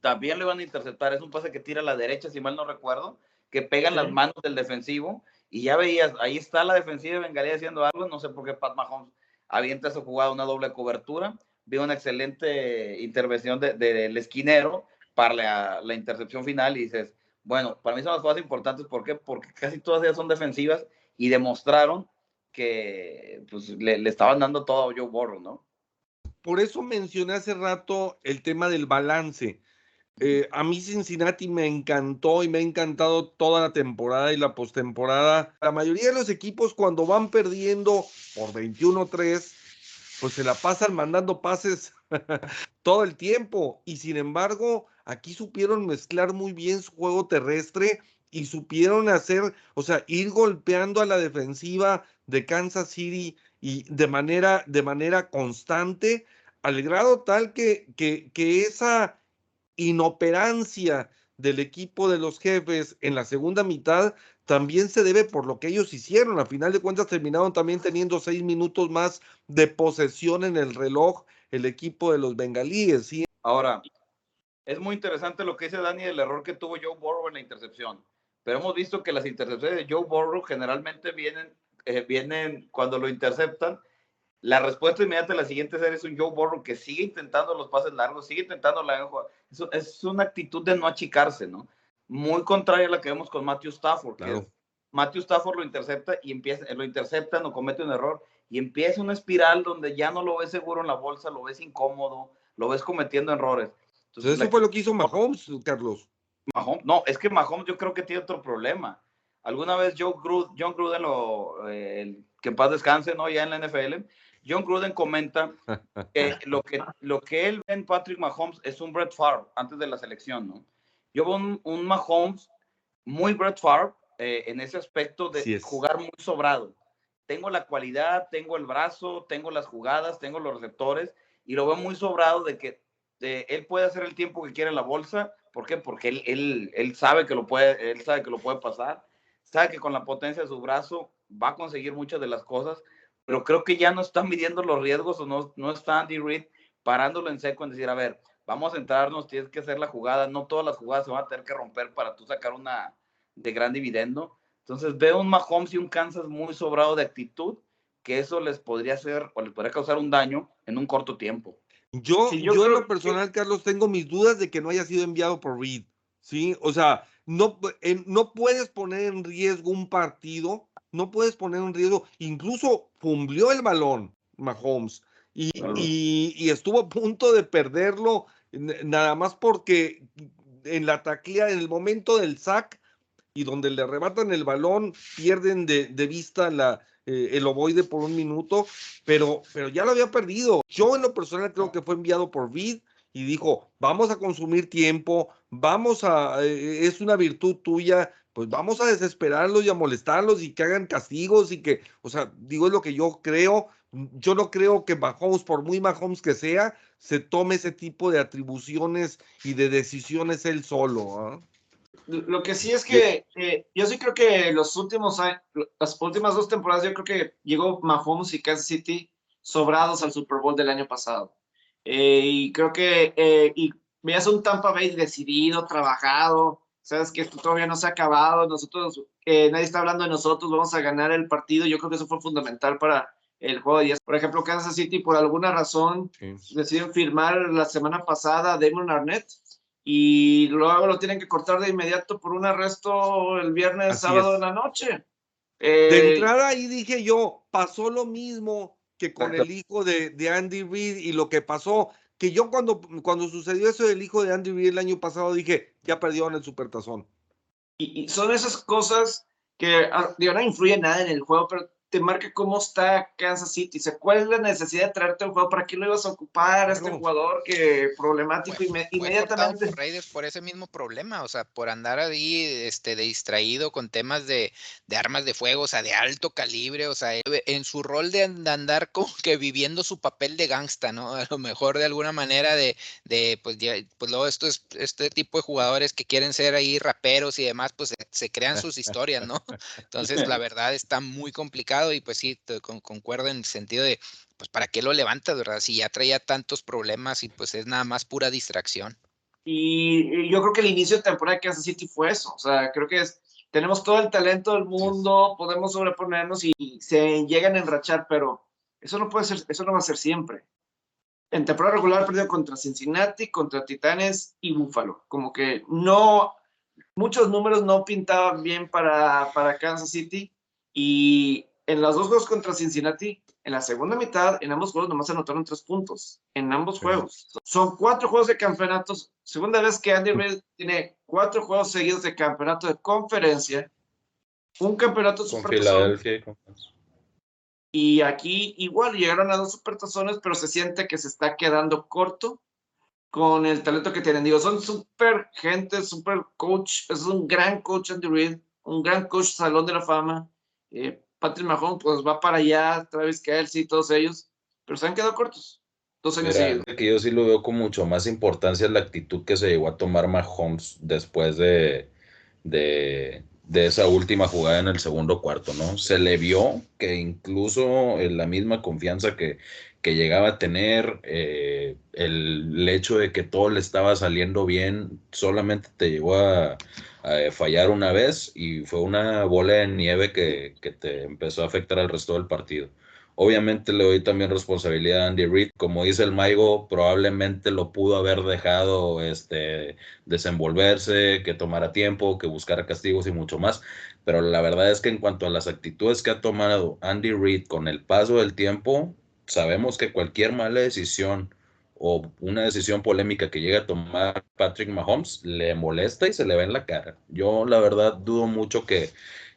también le van a interceptar. Es un pase que tira a la derecha, si mal no recuerdo, que pegan las manos del defensivo. Y ya veías, ahí está la defensiva de Bengalí haciendo algo. No sé por qué Pat Mahomes avienta esa jugada, una doble cobertura. Vi una excelente intervención de- del esquinero para la, la intercepción final y dices, bueno, para mí son las jugadas importantes. ¿Por qué? Porque casi todas ellas son defensivas y demostraron que pues, le, le estaban dando todo a Joe Burrow, ¿no? Por eso mencioné hace rato el tema del balance. Eh, a mí Cincinnati me encantó y me ha encantado toda la temporada y la postemporada. La mayoría de los equipos cuando van perdiendo por 21-3, pues se la pasan mandando pases todo el tiempo. Y sin embargo, aquí supieron mezclar muy bien su juego terrestre y supieron hacer, o sea, ir golpeando a la defensiva de Kansas City y de manera, de manera constante, al grado tal que, que, que esa inoperancia del equipo de los jefes en la segunda mitad también se debe por lo que ellos hicieron. A final de cuentas terminaron también teniendo seis minutos más de posesión en el reloj el equipo de los bengalíes. ¿sí? Ahora, es muy interesante lo que dice Dani del error que tuvo Joe Burrow en la intercepción. Pero hemos visto que las intercepciones de Joe Burrow generalmente vienen, eh, vienen cuando lo interceptan. La respuesta inmediata de la siguiente serie es un Joe Burrow que sigue intentando los pases largos, sigue intentando la es, es una actitud de no achicarse, ¿no? Muy contraria a la que vemos con Matthew Stafford. Que Claro. es- Matthew Stafford lo intercepta y empieza, lo intercepta, no comete un error y empieza una espiral donde ya no lo ves seguro en la bolsa, lo ves incómodo, lo ves cometiendo errores. Entonces, la- eso fue lo que hizo Mahomes, Carlos. Mahomes, no, es que Mahomes yo creo que tiene otro problema. Alguna vez Joe Gruden, John Gruden, lo, eh, el- que en paz descanse, ¿no? Ya en la NFL, John Gruden comenta que lo que, lo que él ve en Patrick Mahomes es un Brett Favre antes de la selección, ¿no? Yo veo un, un Mahomes muy Brett Favre eh, en ese aspecto de es. jugar muy sobrado. Tengo la cualidad, tengo el brazo, tengo las jugadas, tengo los receptores y lo veo muy sobrado de que él puede hacer el tiempo que quiere en la bolsa. ¿Por qué? Porque él, él, él sabe que lo puede, él sabe que lo puede pasar, sabe que con la potencia de su brazo va a conseguir muchas de las cosas, pero creo que ya no están midiendo los riesgos o no, no está Andy Reid parándolo en seco en decir, a ver, vamos a entrarnos, tienes que hacer la jugada, no todas las jugadas se van a tener que romper para tú sacar una de gran dividendo. Entonces veo un Mahomes y un Kansas muy sobrado de actitud, que eso les podría hacer o les podría causar un daño en un corto tiempo. Yo, Sí, yo, yo en lo personal, Carlos, tengo mis dudas de que no haya sido enviado por Reed. Sí, o sea, no, en- no puedes poner en riesgo un partido, no puedes poner en riesgo, incluso fumbleó el balón Mahomes y, Claro. y- y estuvo a punto de perderlo nada más porque en la taclea, en el momento del sack y donde le arrebatan el balón, pierden de, de vista la, eh, el ovoide por un minuto, pero, pero ya lo había perdido. Yo en lo personal creo que fue enviado por Vid y dijo, vamos a consumir tiempo, vamos a, eh, es una virtud tuya, pues vamos a desesperarlos y a molestarlos y que hagan castigos y que, o sea, digo es lo que yo creo, yo no creo que Mahomes, por muy Mahomes que sea, se tome ese tipo de atribuciones y de decisiones él solo. ¿ah? Lo que sí es que eh, yo sí creo que los últimos años, las últimas dos temporadas, yo creo que llegó Mahomes y Kansas City sobrados al Super Bowl del año pasado. Eh, y creo que, eh, y veías un Tampa Bay decidido, trabajado, sabes que esto todavía no se ha acabado, nosotros, eh, nadie está hablando de nosotros, vamos a ganar el partido, yo creo que eso fue fundamental para el juego de 10. Por ejemplo, Kansas City, por alguna razón, decidieron firmar la semana pasada a Damon Arnett y luego lo tienen que cortar de inmediato por un arresto el viernes, Así sábado es. en la noche. De Eh, entrada ahí dije yo, pasó lo mismo que con el hijo de, de Andy Reid y lo que pasó, que yo cuando, cuando sucedió eso del hijo de Andy Reid el año pasado dije, ya perdieron el supertazón. y, y son esas cosas que ah, digo, no influyen nada en el juego, pero te marca cómo está Kansas City. O sea, ¿cuál es la necesidad de traerte un juego? ¿Para qué lo ibas a ocupar a este jugador que problemático Fue- inme- fue inmediatamente? por Raiders por ese mismo problema, o sea, por andar ahí este, de distraído con temas de, de armas de fuego, o sea, de alto calibre, o sea, en su rol de, and- de andar como que viviendo su papel de gangsta, ¿no? A lo mejor de alguna manera de, de pues, ya- pues luego estos, este tipo de jugadores que quieren ser ahí raperos y demás, pues se, se crean sus historias, ¿no? Entonces, la verdad está muy complicado y pues sí, te con- concuerdo en el sentido de, pues, ¿para qué lo levantas, verdad? Si ya traía tantos problemas y pues es nada más pura distracción. Y y yo creo que el inicio de temporada de Kansas City fue eso. O sea, creo que es, tenemos todo el talento del mundo, podemos sobreponernos y se llegan a enrachar, pero eso no puede ser, eso no va a ser siempre. En temporada regular perdió contra Cincinnati, contra Titanes y Buffalo. Como que no, muchos números no pintaban bien para, para Kansas City y en los dos juegos contra Cincinnati, en la segunda mitad, en ambos juegos nomás anotaron tres puntos, en ambos Sí. juegos. Son cuatro juegos de campeonatos, segunda vez que Andy Reid tiene cuatro juegos seguidos de campeonato de conferencia, un campeonato Con Filadelfia y con y aquí igual llegaron a dos supertazones, pero se siente que se está quedando corto con el talento que tienen. Digo, son super gente, super coach, es un gran coach Andy Reid, un gran coach Salón de la Fama. Eh, Patrick Mahomes pues va para allá, Travis Kelsey, todos ellos, pero se han quedado cortos. Dos años seguidos. que yo sí lo veo con mucho más importancia la actitud que se llegó a tomar Mahomes después de, de, de esa última jugada en el segundo cuarto, ¿no? Se le vio que incluso en la misma confianza que, que llegaba a tener, eh, el, hecho de que todo le estaba saliendo bien, solamente te llegó a, a fallar una vez y fue una bola de nieve que, que te empezó a afectar al resto del partido. Obviamente le doy también responsabilidad a Andy Reid. Como dice el Maigo, probablemente lo pudo haber dejado este, desenvolverse, que tomara tiempo, que buscara castigos y mucho más. Pero la verdad es que en cuanto a las actitudes que ha tomado Andy Reid con el paso del tiempo, sabemos que cualquier mala decisión o una decisión polémica que llegue a tomar Patrick Mahomes le molesta y se le ve en la cara. Yo la verdad dudo mucho que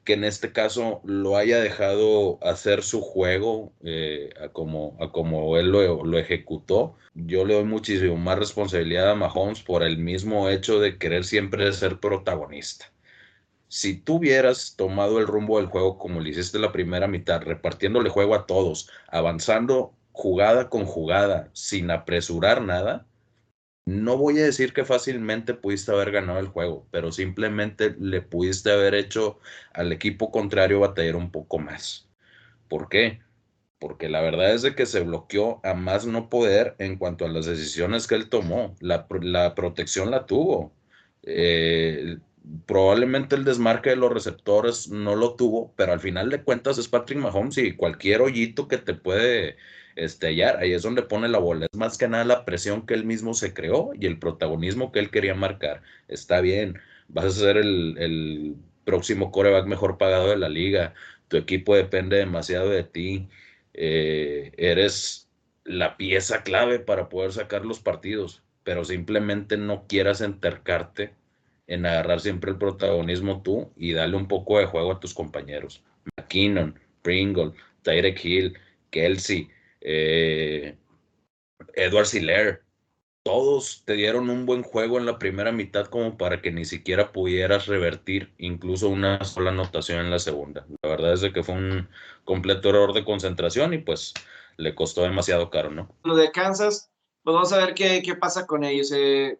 que en este caso lo haya dejado hacer su juego eh, a, como, como él lo, lo, ejecutó. Yo le doy muchísimo más responsabilidad a Mahomes por el mismo hecho de querer siempre ser protagonista. Si tú hubieras tomado el rumbo del juego como lo hiciste la primera mitad, repartiéndole juego a todos, avanzando jugada con jugada, sin apresurar nada, no voy a decir que fácilmente pudiste haber ganado el juego, pero simplemente le pudiste haber hecho al equipo contrario batallar un poco más. ¿Por qué? Porque la verdad es de que se bloqueó a más no poder en cuanto a las decisiones que él tomó. La, la protección la tuvo. Eh, probablemente el desmarque de los receptores no lo tuvo, pero al final de cuentas es Patrick Mahomes y cualquier hoyito que te puede estallar, ahí es donde pone la bola. Es más que nada la presión que él mismo se creó y el protagonismo que él quería marcar. Está bien, vas a ser el, el próximo coreback mejor pagado de la liga, tu equipo depende demasiado de ti, eh, eres la pieza clave para poder sacar los partidos, pero simplemente no quieras entercarte en agarrar siempre el protagonismo tú y darle un poco de juego a tus compañeros. McKinnon, Pringle, Tyreek Hill, Kelsey, eh, Edward Siller, todos te dieron un buen juego en la primera mitad como para que ni siquiera pudieras revertir incluso una sola anotación en la segunda. La verdad es que fue un completo error de concentración y pues le costó demasiado caro, ¿no? Lo de Kansas, pues vamos a ver qué, qué pasa con ellos. Eh,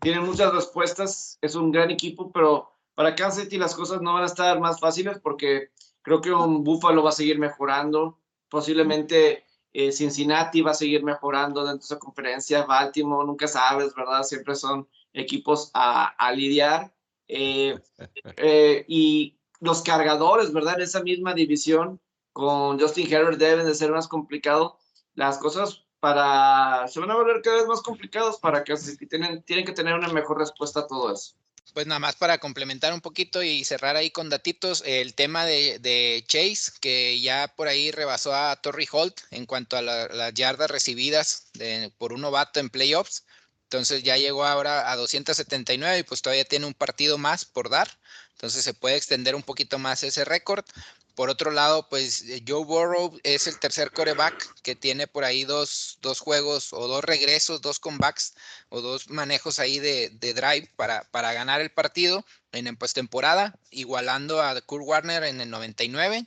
tienen muchas respuestas, es un gran equipo, pero para Kansas City las cosas no van a estar más fáciles porque creo que un Buffalo va a seguir mejorando, posiblemente eh, Cincinnati va a seguir mejorando dentro de esa conferencia, Baltimore, nunca sabes, ¿verdad? Siempre son equipos a, a lidiar. Eh, eh, y los cargadores, ¿verdad? En esa misma división con Justin Herbert deben de ser más complicado. Las cosas para se van a volver cada vez más complicados para que tienen, tienen que tener una mejor respuesta a todo eso. Pues nada más para complementar un poquito y cerrar ahí con datitos, el tema de, de Chase, que ya por ahí rebasó a Torrey Holt en cuanto a las la yardas recibidas de, por un novato en playoffs. Entonces ya llegó ahora a 279 y pues todavía tiene un partido más por dar. Entonces se puede extender un poquito más ese récord. Por otro lado, pues eh, Joe Burrow es el tercer coreback que tiene por ahí dos, dos juegos o dos regresos, dos comebacks o dos manejos ahí de, de drive para, para, ganar el partido en postemporada, igualando a Kurt Warner en el 99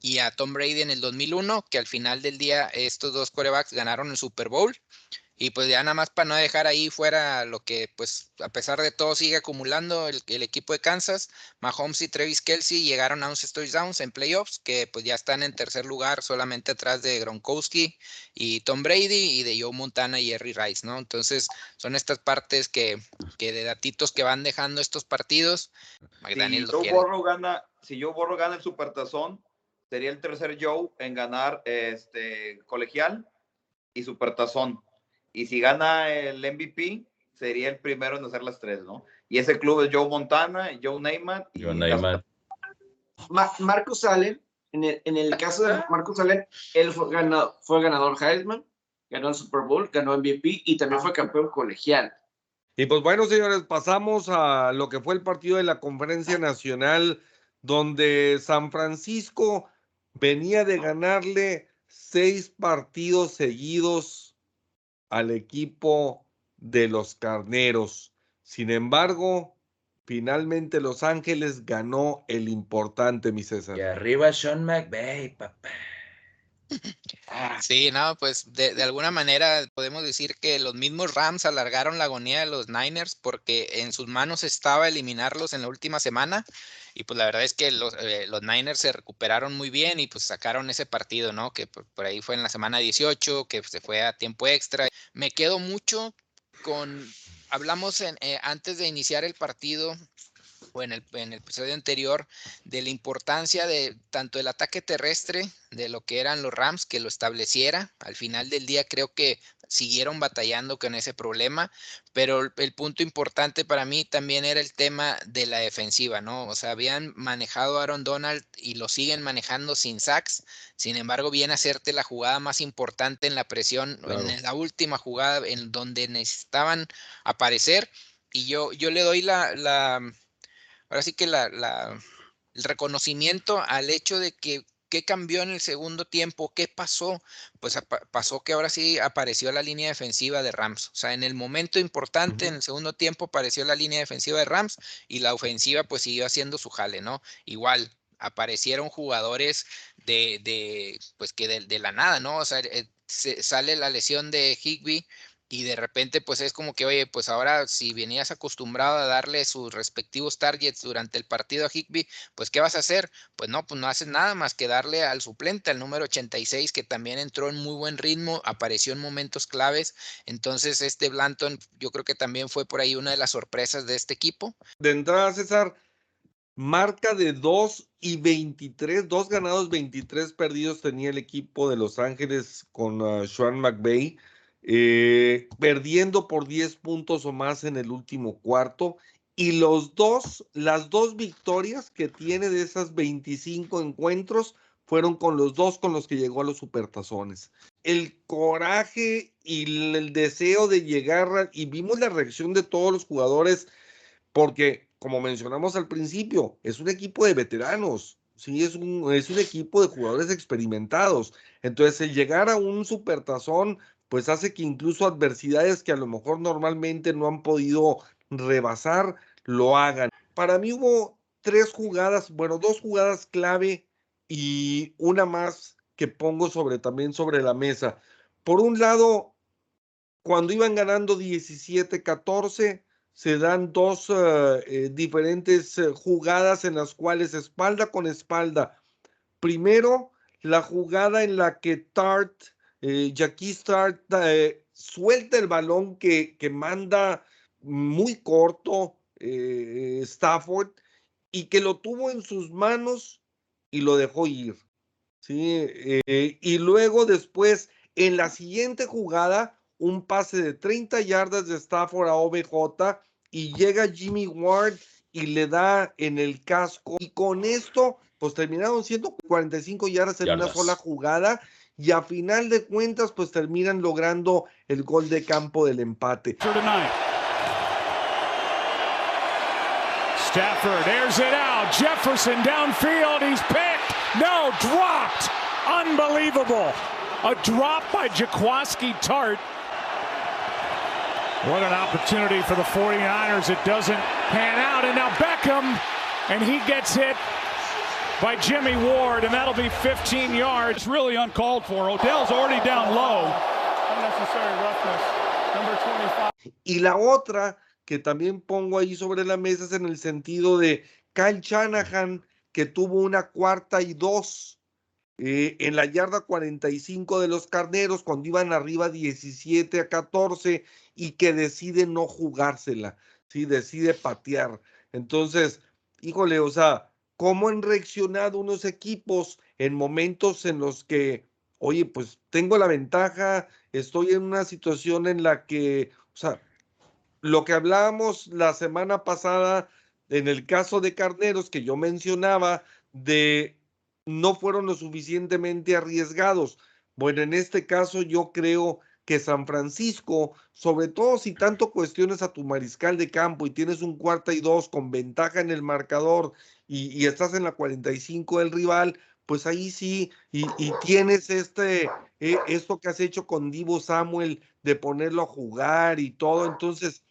y a Tom Brady en el 2001, que al final del día estos dos corebacks ganaron el Super Bowl. Y pues ya nada más para no dejar ahí fuera lo que, pues a pesar de todo, sigue acumulando el, equipo de Kansas. Mahomes y Travis Kelsey llegaron a 11 touchdowns en playoffs, que pues ya están en tercer lugar, solamente atrás de Gronkowski y Tom Brady y de Joe Montana y Jerry Rice, ¿no? Entonces, son estas partes que, que de datitos que van dejando estos partidos. si Joe Borro gana, si Joe Borro gana el Supertazón, sería el tercer Joe en ganar este colegial y Supertazón y si gana el MVP, sería el primero en hacer las tres, ¿no? Y ese club es Joe Montana, Joe Neyman. Y Joe Neyman. Marcus Allen, en el, en el caso de Marcus Allen, él fue, ganado, fue ganador Heisman, ganó el Super Bowl, ganó MVP y también fue campeón colegial. Y pues bueno, señores, pasamos a lo que fue el partido de la Conferencia Nacional, donde San Francisco venía de ganarle seis partidos seguidos al equipo de los Carneros. Sin embargo, finalmente Los Ángeles ganó el importante, mi César. Y arriba Sean McVay, papá. Ah. Sí, no, pues de, alguna manera podemos decir que los mismos Rams alargaron la agonía de los Niners porque en sus manos estaba eliminarlos en la última semana y pues la verdad es que los, eh, los Niners se recuperaron muy bien y pues sacaron ese partido, ¿no? Que por, ahí fue en la semana 18, que se fue a tiempo extra. Me quedo mucho con, hablamos eh, antes de iniciar el partido o en el, en el episodio anterior de la importancia de tanto el ataque terrestre de lo que eran los Rams, que lo estableciera. Al final del día creo que siguieron batallando con ese problema, pero el, punto importante para mí también era el tema de la defensiva, ¿no? O sea, habían manejado a Aaron Donald y lo siguen manejando sin sacks, sin embargo, viene a hacerte la jugada más importante en la presión, en la última jugada en donde necesitaban aparecer, y yo, yo le doy la, la ahora sí que la, la, el reconocimiento al hecho de que ¿Qué cambió en el segundo tiempo? ¿Qué pasó? Pues pasó que ahora sí apareció la línea defensiva de Rams. O sea, en el momento importante, en el segundo tiempo, apareció la línea defensiva de Rams y la ofensiva pues siguió haciendo su jale, ¿no? Igual, aparecieron jugadores de, de pues que de, de, la nada, ¿no? O sea, eh, se, sale la lesión de Higby y de repente pues es como que, oye, pues ahora si venías acostumbrado a darle sus respectivos targets durante el partido a Higby, pues ¿qué vas a hacer? Pues no, pues no haces nada más que darle al suplente, al número 86, que también entró en muy buen ritmo, apareció en momentos claves, entonces este Blanton yo creo que también fue por ahí una de las sorpresas de este equipo. De entrada, César, marca de 2 y 23, dos ganados, 23 perdidos tenía el equipo de Los Ángeles con uh, Sean McVay eh, perdiendo por 10 puntos o más en el último cuarto. Y los dos, las dos victorias que tiene de esas 25 encuentros fueron con los dos con los que llegó a los supertazones. El coraje y el deseo de llegar, y vimos la reacción de todos los jugadores, porque como mencionamos al principio, es un equipo de veteranos, sí, es un, es un equipo de jugadores experimentados. Entonces, el llegar a un supertazón pues hace que incluso adversidades que a lo mejor normalmente no han podido rebasar, lo hagan. Para mí hubo tres jugadas, bueno, dos jugadas clave y una más que pongo sobre también sobre la mesa. Por un lado, cuando iban ganando 17-14, se dan dos eh, eh, diferentes eh, jugadas en las cuales espalda con espalda. Primero, la jugada en la que Tart eh, Jackie Start eh, suelta el balón que, que manda muy corto eh, Stafford y que lo tuvo en sus manos y lo dejó ir. ¿sí? Eh, y luego después, en la siguiente jugada, un pase de 30 yardas de Stafford a OBJ y llega Jimmy Ward y le da en el casco. Y con esto, pues terminaron 145 yardas en una sola jugada y a final de cuentas pues terminan logrando el gol de campo del empate. Stafford airs it out. Jefferson downfield. He's picked. No, dropped. Unbelievable. A drop by Jaquaski Tart. What an opportunity for the 49ers. It doesn't pan out. And now Beckham, and he gets hit by Jimmy Ward, and that'll be 15 yards. It's really uncalled for. Odell's already down low. Unnecessary roughness. Number 25. Y la otra que también pongo ahí sobre la mesa es en el sentido de Kyle Shanahan, que tuvo una cuarta y dos eh, en la yarda 45 de los carneros cuando iban arriba 17 a 14 y que decide no jugársela, ¿sí? decide patear. Entonces, híjole, o sea, ¿cómo han reaccionado unos equipos en momentos en los que, oye, pues tengo la ventaja, estoy en una situación en la que, o sea, lo que hablábamos la semana pasada en el caso de Carneros que yo mencionaba de no fueron lo suficientemente arriesgados. Bueno, en este caso yo creo que San Francisco, sobre todo si tanto cuestiones a tu mariscal de campo y tienes un cuarta y dos con ventaja en el marcador y, y estás en la 45 del rival, pues ahí sí, y, y tienes este, eh, esto que has hecho con Divo Samuel de ponerlo a jugar y todo, entonces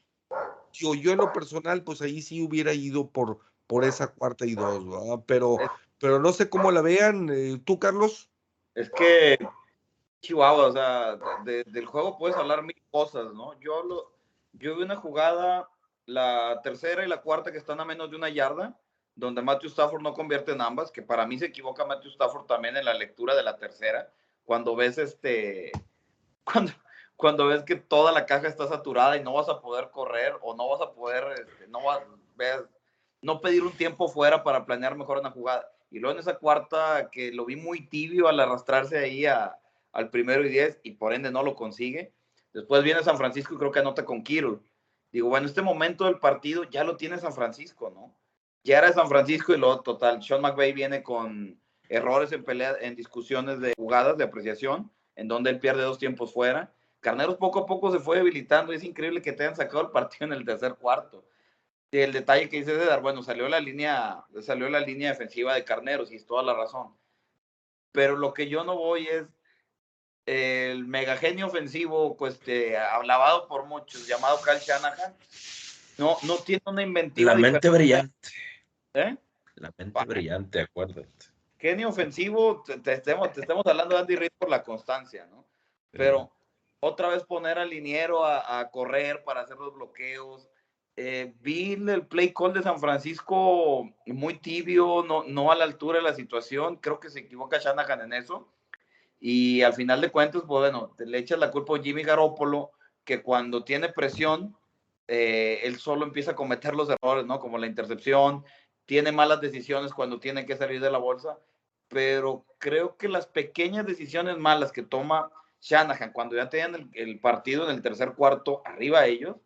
yo, yo en lo personal, pues ahí sí hubiera ido por, por esa cuarta y dos, ¿verdad? Pero, pero no sé cómo la vean. eh, ¿Tú, Carlos? Es que, Chihuahua, o sea, de- del juego puedes hablar mil cosas, ¿no? Yo, lo, yo vi una jugada, la tercera y la cuarta que están a menos de una yarda, donde Matthew Stafford no convierte en ambas, que para mí se equivoca Matthew Stafford también en la lectura de la tercera, cuando ves este, cuando, cuando ves que toda la caja está saturada y no vas a poder correr o no vas a poder, este, no vas, ves, no pedir un tiempo fuera para planear mejor una jugada. Y luego en esa cuarta que lo vi muy tibio al arrastrarse ahí a- al primero y diez y por ende no lo consigue. Después viene San Francisco y creo que anota con Kittle. Digo, bueno, este momento del partido ya lo tiene San Francisco, ¿no? Ya era San Francisco y luego total. Sean McVay viene con errores en pelea, en discusiones de jugadas de apreciación, en donde él pierde dos tiempos fuera. Carneros poco a poco se fue debilitando. Es increíble que te hayan sacado el partido en el tercer cuarto. Y el detalle que dice dar, bueno, salió la línea, salió la línea defensiva de Carneros y es toda la razón. Pero lo que yo no voy es el mega genio ofensivo, pues, este, alabado por muchos, llamado Kyle Shanahan, no, no tiene una inventiva. La mente brillante. ¿Eh? La mente brillante, acuérdate. Genio ofensivo, te, te estemos, te estemos hablando de Andy Reid por la constancia, ¿no? Pero otra vez poner al liniero a, a correr para hacer los bloqueos. Eh, vi el play call de San Francisco muy tibio, no, no a la altura de la situación. Creo que se equivoca Shanahan en eso. Y al final de cuentas, pues bueno, te le echas la culpa a Jimmy Garoppolo, que cuando tiene presión, eh, él solo empieza a cometer los errores, ¿no? Como la intercepción, tiene malas decisiones cuando tiene que salir de la bolsa, pero creo que las pequeñas decisiones malas que toma Shanahan cuando ya tenían el, el partido en el tercer cuarto arriba a ellos,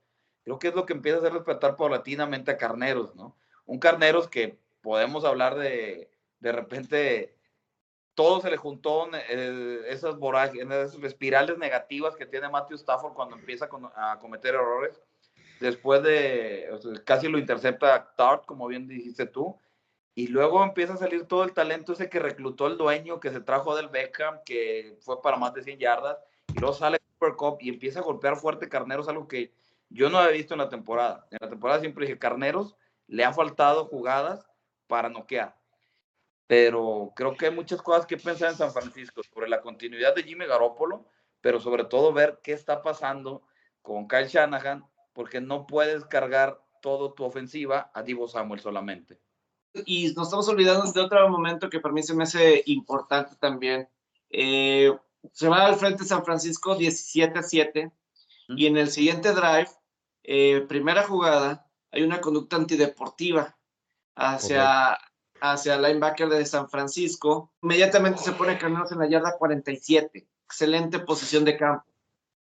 creo que es lo que empieza a hacer respetar paulatinamente a Carneros, ¿no? Un Carneros que podemos hablar de, de repente, todo se le juntó eh, esas vorágines, esas espirales negativas que tiene Matthew Stafford cuando empieza a cometer errores. Después de, casi lo intercepta Tart, como bien dijiste tú. Y luego empieza a salir todo el talento ese que reclutó el dueño, que se trajo del Beckham, que fue para más de 100 yardas. Y luego sale Cooper Cup y empieza a golpear fuerte Carneros, algo que yo no había visto en la temporada. En la temporada siempre dije, Carneros le ha faltado jugadas para noquear. Pero creo que hay muchas cosas que pensar en San Francisco sobre la continuidad de Jimmy Garoppolo, pero sobre todo ver qué está pasando con Kyle Shanahan, porque no puedes cargar todo tu ofensiva a Divo Samuel solamente. y nos estamos olvidando de otro momento que para mí se me hace importante también. Eh, se va al frente San Francisco 17 a 7 y en el siguiente drive, eh, primera jugada, hay una conducta antideportiva hacia, hacia el linebacker de San Francisco. Inmediatamente se pone Carneros en la yarda 47. Excelente posición de campo.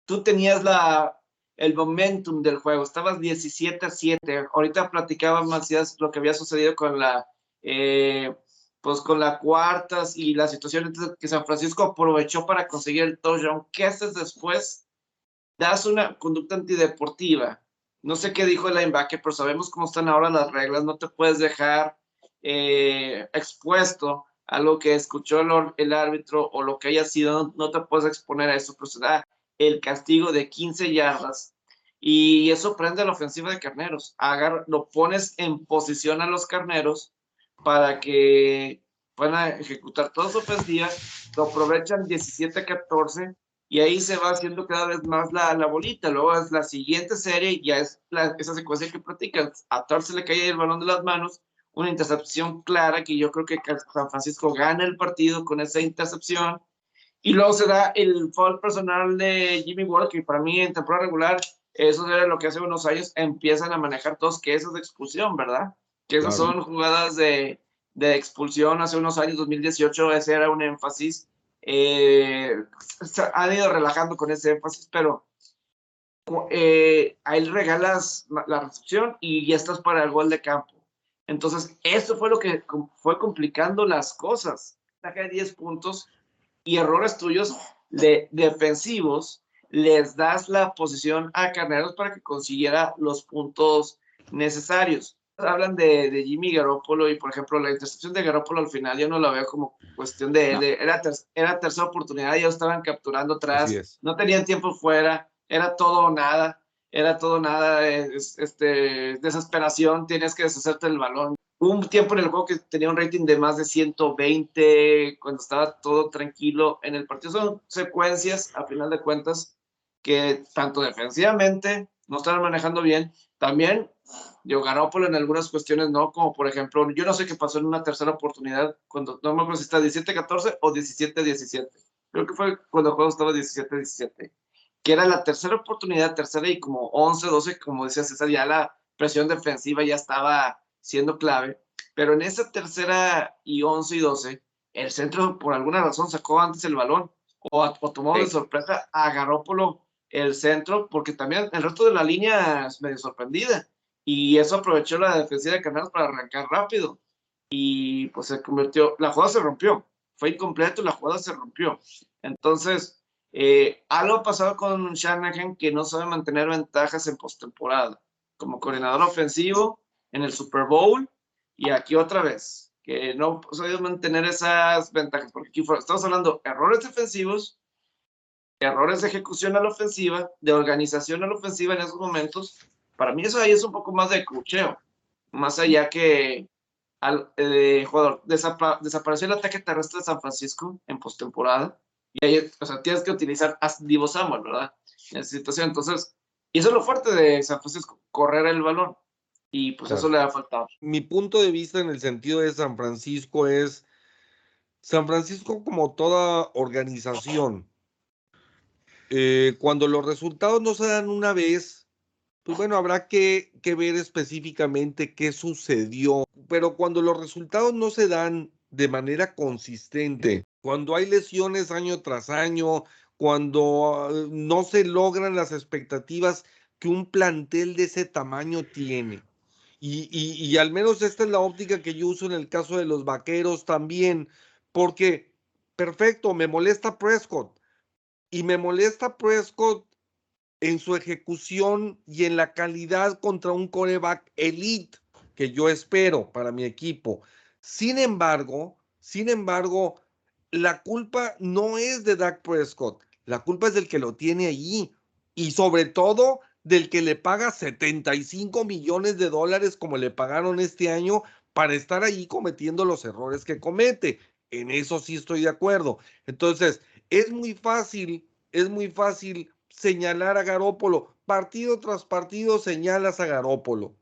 Tú tenías la, el momentum del juego. Estabas 17 a 7. Ahorita platicaba Macías lo que había sucedido con la, eh, pues con la cuartas y la situación que San Francisco aprovechó para conseguir el touchdown. ¿Qué haces después? Das una conducta antideportiva. No sé qué dijo el linebacker, pero sabemos cómo están ahora las reglas. No te puedes dejar eh, expuesto algo que escuchó el, árbitro o lo que haya sido, no, te puedes exponer a eso, pero se da el castigo de 15 yardas y eso prende la ofensiva de Carneros. Agar, lo pones en posición a los Carneros para que puedan ejecutar toda su ofensiva, lo aprovechan 17-14 y ahí se va haciendo cada vez más la, la bolita. Luego es la siguiente serie, ya es la, esa secuencia que platican. A se le cae el balón de las manos, una intercepción clara que yo creo que San Francisco gana el partido con esa intercepción. Y luego se da el foul personal de Jimmy Ward, que para mí en temporada regular, eso era lo que hace unos años empiezan a manejar todos, que eso es de expulsión, ¿verdad? Que esas claro. son jugadas de, de expulsión hace unos años, 2018, ese era un énfasis eh, han ido relajando con ese énfasis, pero eh, ahí regalas la recepción y ya estás para el gol de campo. Entonces, esto fue lo que fue complicando las cosas. Saca de 10 puntos y errores tuyos de defensivos, les das la posición a Carneros para que consiguiera los puntos necesarios hablan de, de, Jimmy Garoppolo y, por ejemplo, la intercepción de Garoppolo al final yo no la veo como cuestión de, no. de era, ter, era, tercera oportunidad, ellos estaban capturando atrás, no tenían tiempo fuera, era todo o nada, era todo nada, este, desesperación, tienes que deshacerte del balón. Hubo un tiempo en el juego que tenía un rating de más de 120, cuando estaba todo tranquilo. En el partido son secuencias, a final de cuentas, que tanto defensivamente no estaban manejando bien, también yo Garópolo en algunas cuestiones no, como por ejemplo, yo no sé qué pasó en una tercera oportunidad, cuando no me acuerdo si está 17-14 o 17-17. Creo que fue cuando el juego estaba 17-17, que era la tercera oportunidad, tercera y como 11-12, como decía César, ya la presión defensiva ya estaba siendo clave, pero en esa tercera y 11 y 12, el centro por alguna razón sacó antes el balón o, o tomó de sorpresa a Garópolo el centro, porque también el resto de la línea es medio sorprendida y eso aprovechó la defensiva de Canales para arrancar rápido y pues se convirtió, la jugada se rompió, fue incompleto, la jugada se rompió. Entonces, eh, algo ha pasado con Shanahan que no sabe mantener ventajas en postemporada, como coordinador ofensivo en el Super Bowl y aquí otra vez, que no ha sabido mantener esas ventajas, porque aquí estamos hablando errores defensivos, errores de ejecución a la ofensiva, de organización a la ofensiva en esos momentos, para mí eso ahí es un poco más de cucheo, más allá que al eh, jugador desapa desapareció el ataque terrestre de San Francisco en postemporada y ahí, o sea, tienes que utilizar a Divo Samuel, ¿verdad? En esa situación, entonces, y eso es lo fuerte de San Francisco, correr el balón y pues claro. eso le ha faltado. Mi punto de vista en el sentido de San Francisco es San Francisco como toda organización, eh, cuando los resultados no se dan una vez, pues bueno, habrá que, que, ver específicamente qué sucedió, pero cuando los resultados no se dan de manera consistente, cuando hay lesiones año tras año, cuando uh, no se logran las expectativas que un plantel de ese tamaño tiene. Y, y al menos esta es la óptica que yo uso en el caso de los vaqueros también, porque, perfecto, me molesta Prescott. Y me molesta Prescott en su ejecución y en la calidad contra un coreback elite que yo espero para mi equipo. Sin embargo, sin embargo, la culpa no es de Dak Prescott, la culpa es del que lo tiene allí y sobre todo del que le paga 75 millones de dólares como le pagaron este año para estar allí cometiendo los errores que comete. En eso sí estoy de acuerdo. Entonces, es muy fácil, es muy fácil señalar a Garópolo. Partido tras partido señalas a Garópolo.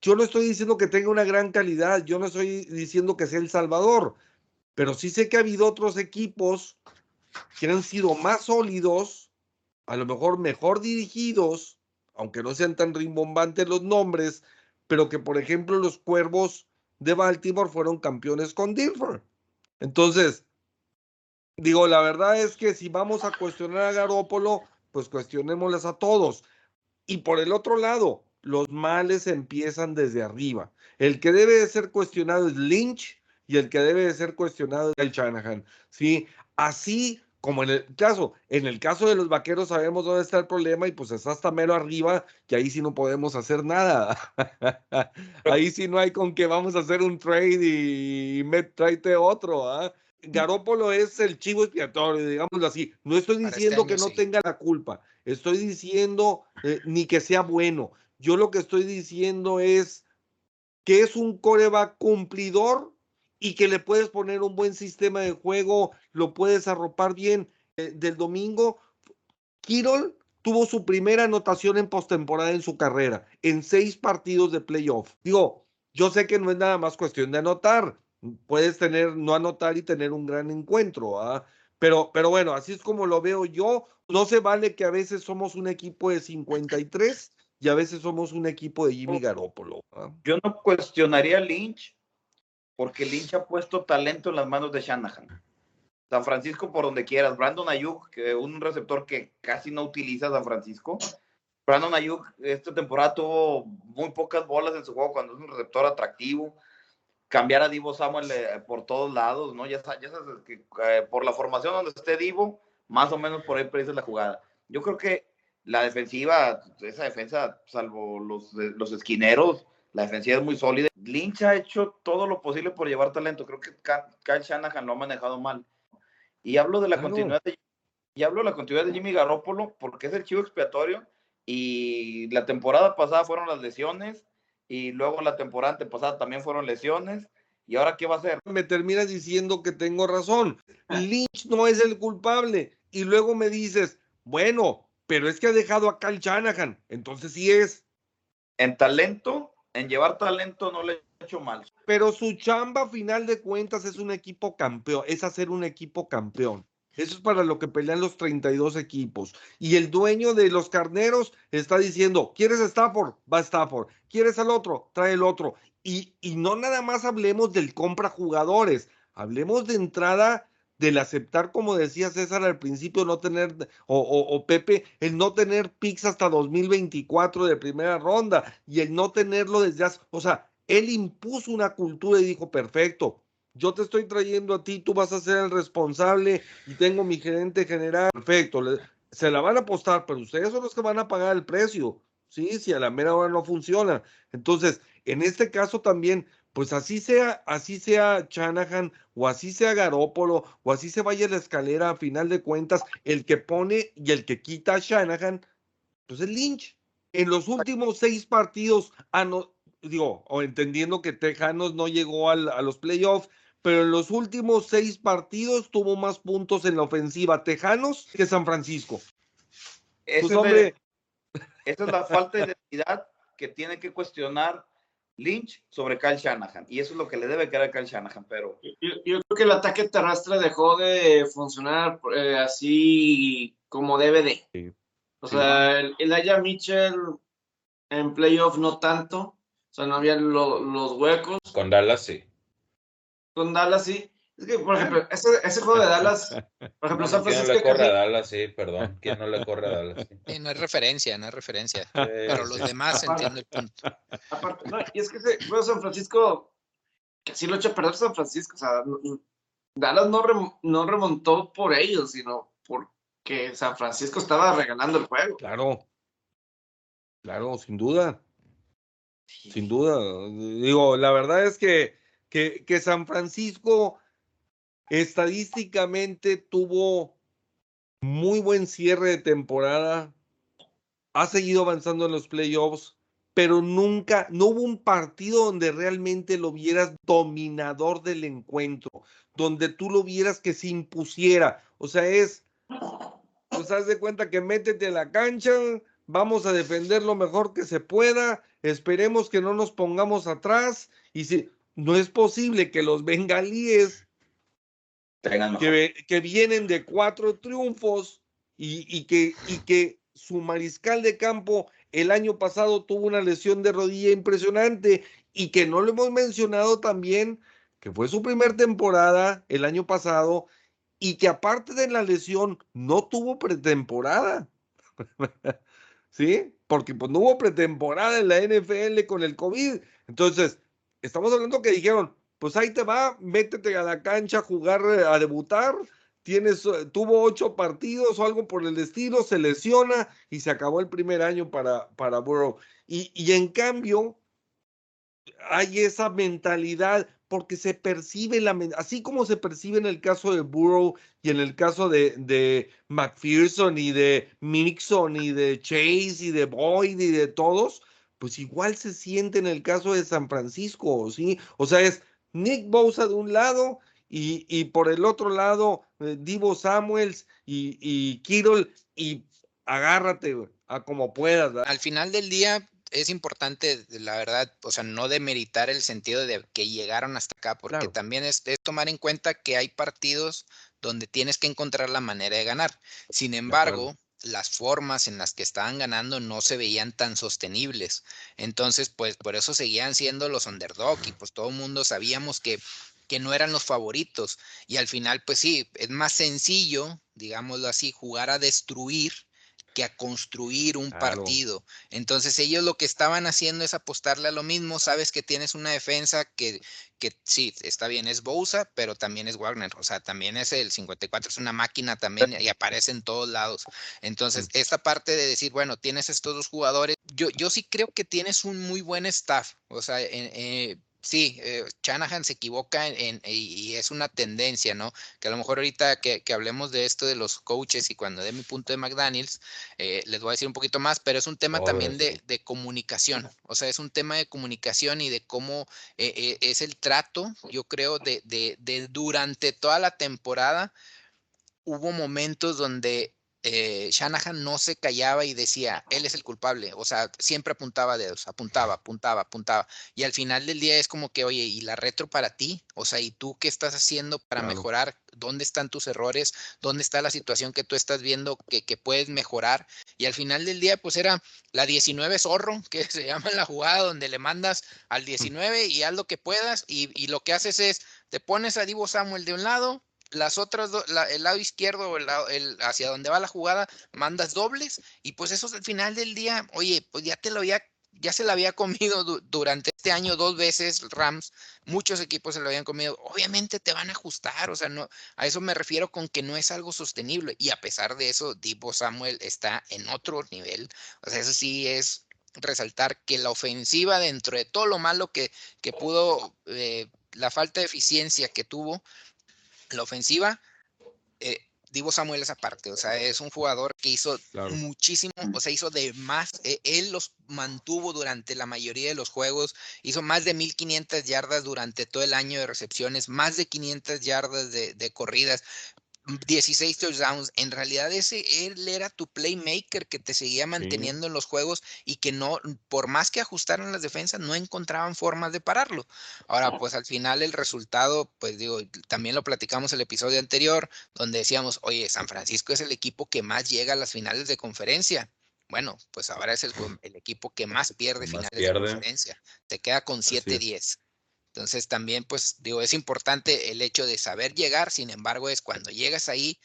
Yo no estoy diciendo que tenga una gran calidad, yo no estoy diciendo que sea el Salvador, pero sí sé que ha habido otros equipos que han sido más sólidos, a lo mejor mejor dirigidos, aunque no sean tan rimbombantes los nombres, pero que por ejemplo los Cuervos de Baltimore fueron campeones con Dilfer. Entonces, digo, la verdad es que si vamos a cuestionar a Garópolo, pues cuestionémoslas a todos. Y por el otro lado, los males empiezan desde arriba. El que debe de ser cuestionado es Lynch y el que debe de ser cuestionado es el Shanahan. ¿sí? Así como en el caso, en el caso de los vaqueros sabemos dónde está el problema y pues está hasta mero arriba, que ahí sí no podemos hacer nada. ahí sí no hay con que vamos a hacer un trade y, me tráete otro, ¿ah? Garópolo es el chivo expiatorio, digámoslo así. No estoy este diciendo año, que no sí. tenga la culpa, estoy diciendo eh, ni que sea bueno. Yo lo que estoy diciendo es que es un coreback cumplidor y que le puedes poner un buen sistema de juego, lo puedes arropar bien. Eh, del domingo, Kirol tuvo su primera anotación en postemporada en su carrera, en seis partidos de playoff. Digo, yo sé que no es nada más cuestión de anotar, puedes tener, no anotar y tener un gran encuentro, ¿ah? Pero, pero bueno, así es como lo veo yo. No se vale que a veces somos un equipo de 53 y a veces somos un equipo de Jimmy Garoppolo. ¿ah? Yo no cuestionaría a Lynch, porque Lynch ha puesto talento en las manos de Shanahan. San Francisco por donde quieras. Brandon Ayuk, que un receptor que casi no utiliza San Francisco. Brandon Ayuk esta temporada tuvo muy pocas bolas en su juego cuando es un receptor atractivo. Cambiar a Divo Samuel eh, por todos lados, ¿no? Ya, sa- ya sabes que eh, por la formación donde esté Divo, más o menos por ahí predice la jugada. Yo creo que la defensiva, esa defensa, salvo los, los esquineros, la defensiva es muy sólida. Lynch ha hecho todo lo posible por llevar talento. Creo que Kyle Shanahan lo ha manejado mal. Y hablo de la Claro. continuidad de, y hablo de la continuidad de Jimmy Garoppolo porque es el chivo expiatorio y la temporada pasada fueron las lesiones y luego la temporada antepasada también fueron lesiones y ahora qué va a hacer? me terminas diciendo que tengo razón. Lynch no es el culpable. Y luego me dices, bueno, pero es que ha dejado a Cal Shanahan. Entonces sí es. En talento, en llevar talento no le ha hecho mal. Pero su chamba, a final de cuentas, es un equipo campeón. Es hacer un equipo campeón. Eso es para lo que pelean los 32 equipos. Y el dueño de los carneros está diciendo, ¿quieres Stafford? Va Stafford. ¿Quieres al otro? Trae el otro. Y, y no nada más hablemos del compra jugadores. Hablemos de entrada del aceptar, como decía César al principio, no tener, o, o- Pepe, el no tener picks hasta 2024 de primera ronda y el no tenerlo desde hace, o sea, él impuso una cultura y dijo, perfecto, yo te estoy trayendo a ti, tú vas a ser el responsable y tengo mi gerente general, perfecto, le- se la van a apostar, pero ustedes son los que van a pagar el precio, ¿sí? Si a la mera hora no funciona. Entonces, en este caso también, pues así sea, así sea Shanahan o así sea Garópolo o así se vaya la escalera a final de cuentas, el que pone y el que quita a Shanahan, pues es Lynch. En los últimos seis partidos, ano- digo, o entendiendo que Tejanos no llegó al- a los playoffs, pero en los últimos seis partidos tuvo más puntos en la ofensiva Tejanos que San Francisco. Pues es esa es la falta de identidad que tiene que cuestionar Lynch sobre Kyle Shanahan. Y eso es lo que le debe quedar a Kyle Shanahan, pero Yo, yo creo que el ataque terrestre dejó de funcionar eh, así como debe de. Sí. O Sí. sea, el Elijah Mitchell en playoff no tanto. O sea, no había lo- los huecos. Con Dallas sí. Con Dallas sí. Es que, por ejemplo, ese, ese juego de Dallas, por ejemplo, San ¿Quién no Francisco. le corre a Dallas? Sí, perdón. ¿Quién no le corre a Dallas? Sí. Sí, no es referencia, no es referencia. Sí, Pero sí. los demás entiendo el punto. Aparte, no, y es que ese juego de San Francisco, que sí lo echa a perder San Francisco. O sea, no- Dallas no, rem- no remontó por ellos, sino porque San Francisco estaba regalando el juego. claro, claro, sin duda. Sin duda. Digo, la verdad es que, que, que San Francisco estadísticamente tuvo muy buen cierre de temporada. Ha seguido avanzando en los playoffs, pero nunca, no hubo un partido donde realmente lo vieras dominador del encuentro, donde tú lo vieras que se impusiera. O sea, es, pues haz de cuenta que métete a la cancha, vamos a defender lo mejor que se pueda, esperemos que no nos pongamos atrás y si no es posible que los bengalíes. Que, vienen de cuatro triunfos y, y que, y que su mariscal de campo el año pasado tuvo una lesión de rodilla impresionante y que no lo hemos mencionado también, que fue su primer temporada el año pasado y que aparte de la lesión no tuvo pretemporada. ¿Sí? Porque pues no hubo pretemporada en la NFL con el COVID. Entonces, estamos hablando que dijeron, pues ahí te va, métete a la cancha a jugar, eh, a debutar, tienes, tuvo ocho partidos o algo por el estilo, se lesiona y se acabó el primer año para, para Burrow. Y, y en cambio, hay esa mentalidad porque se percibe la así como se percibe en el caso de Burrow y en el caso de, de McPherson y de Mixon y de Chase y de Boyd y de todos, pues igual se siente en el caso de San Francisco, ¿sí? O sea, es Nick Bosa de un lado y, y por el otro lado eh, Divo Samuels y, y Kittle y agárrate a como puedas. Al final del día, es importante, la verdad, o sea, no demeritar el sentido de que llegaron hasta acá, porque también es, tomar en cuenta que hay partidos donde tienes que encontrar la manera de ganar. Sin embargo, las formas en las que estaban ganando no se veían tan sostenibles. Entonces, pues por eso seguían siendo los underdog y pues todo el mundo sabíamos que que no eran los favoritos. Y al final, pues sí, es más sencillo, digámoslo así, jugar a destruir que a construir un partido. Entonces ellos lo que estaban haciendo es apostarle a lo mismo. Sabes que tienes una defensa que, que sí, está bien, es Bousa, pero también es Wagner. O sea, también es el 54, es una máquina también y aparece en todos lados. Entonces, esta parte de decir, bueno, tienes estos dos jugadores, yo, yo sí creo que tienes un muy buen staff. O sea, eh, sí, eh, Shanahan se equivoca en, y es una tendencia, ¿no? Que a lo mejor ahorita que, hablemos de esto de los coaches y cuando dé mi punto de McDaniels, eh, les voy a decir un poquito más, pero es un tema también de, comunicación, o sea, es un tema de comunicación y de cómo eh, es el trato, yo creo, de, de, de durante toda la temporada hubo momentos donde eh, Shanahan no se callaba y decía, él es el culpable, o sea, siempre apuntaba dedos, apuntaba, apuntaba, apuntaba. Y al final del día es como que, oye, ¿y la retro para ti? O sea, ¿y tú qué estás haciendo para mejorar? ¿Dónde están tus errores? ¿Dónde está la situación que tú estás viendo que, que, puedes mejorar? Y al final del día, pues era la 19 zorro, que se llama la jugada donde le mandas al 19 y haz lo que puedas y, y lo que haces es, te pones a Divo Samuel de un lado, las otras, el lado izquierdo, el, el, hacia donde va la jugada, mandas dobles y pues eso al final del día, oye, pues ya te lo había, ya se lo había comido durante este año dos veces Rams, muchos equipos se lo habían comido, obviamente te van a ajustar, o sea, no, a eso me refiero con que no es algo sostenible y a pesar de eso, Divo Samuel está en otro nivel, o sea, eso sí es resaltar que la ofensiva dentro de todo lo malo que, que pudo, eh, la falta de eficiencia que tuvo, la ofensiva, eh, Divo Samuel es aparte, o sea, es un jugador que hizo muchísimo, o sea, hizo de más, eh, él los mantuvo durante la mayoría de los juegos, hizo más de 1500 yardas durante todo el año de recepciones, más de 500 yardas de, de corridas, 16 touchdowns. En realidad ese él era tu playmaker que te seguía manteniendo en los juegos y que no, por más que ajustaran las defensas, no encontraban formas de pararlo. Ahora, pues al final el resultado, pues digo, también lo platicamos el episodio anterior, donde decíamos, oye, San Francisco es el equipo que más llega a las finales de conferencia. Bueno, pues ahora es el, equipo que más pierde finales de conferencia. Te queda con 7-10. Entonces también, pues digo, es importante el hecho de saber llegar, sin embargo, es cuando llegas ahí,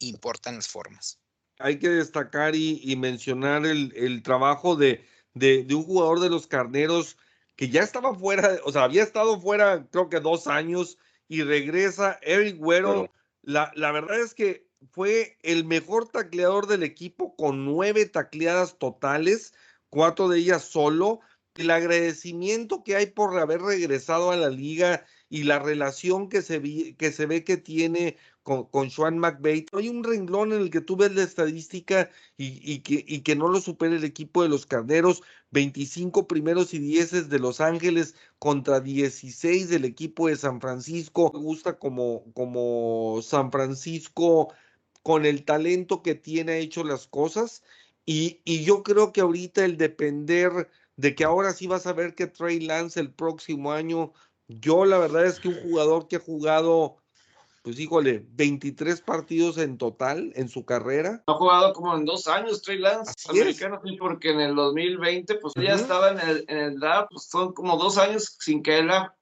importan las formas. Hay que destacar y, mencionar el, trabajo de, de, un jugador de los carneros que ya estaba fuera, o sea, había estado fuera creo que dos años y regresa Eric Güero. La, la verdad es que fue el mejor tacleador del equipo con nueve tacleadas totales, cuatro de ellas solo el agradecimiento que hay por haber regresado a la liga y la relación que se, que, se ve que tiene con, con Sean McVay. Hay un renglón en el que tú ves la estadística y, que, y que no lo supera el equipo de los Carneros. 25 primeros y 10 de Los Ángeles contra 16 del equipo de San Francisco. Me gusta como, como San Francisco con el talento que tiene ha hecho las cosas. Y, y yo creo que ahorita el depender de que ahora sí vas a ver que Trey Lance el próximo año. Yo la verdad es que un jugador que ha jugado, pues híjole, 23 partidos en total en su carrera. Ha jugado como en dos años Trey Lance, americano, porque en el 2020 pues ya estaba en el, en el draft, pues son como dos años sin que él ha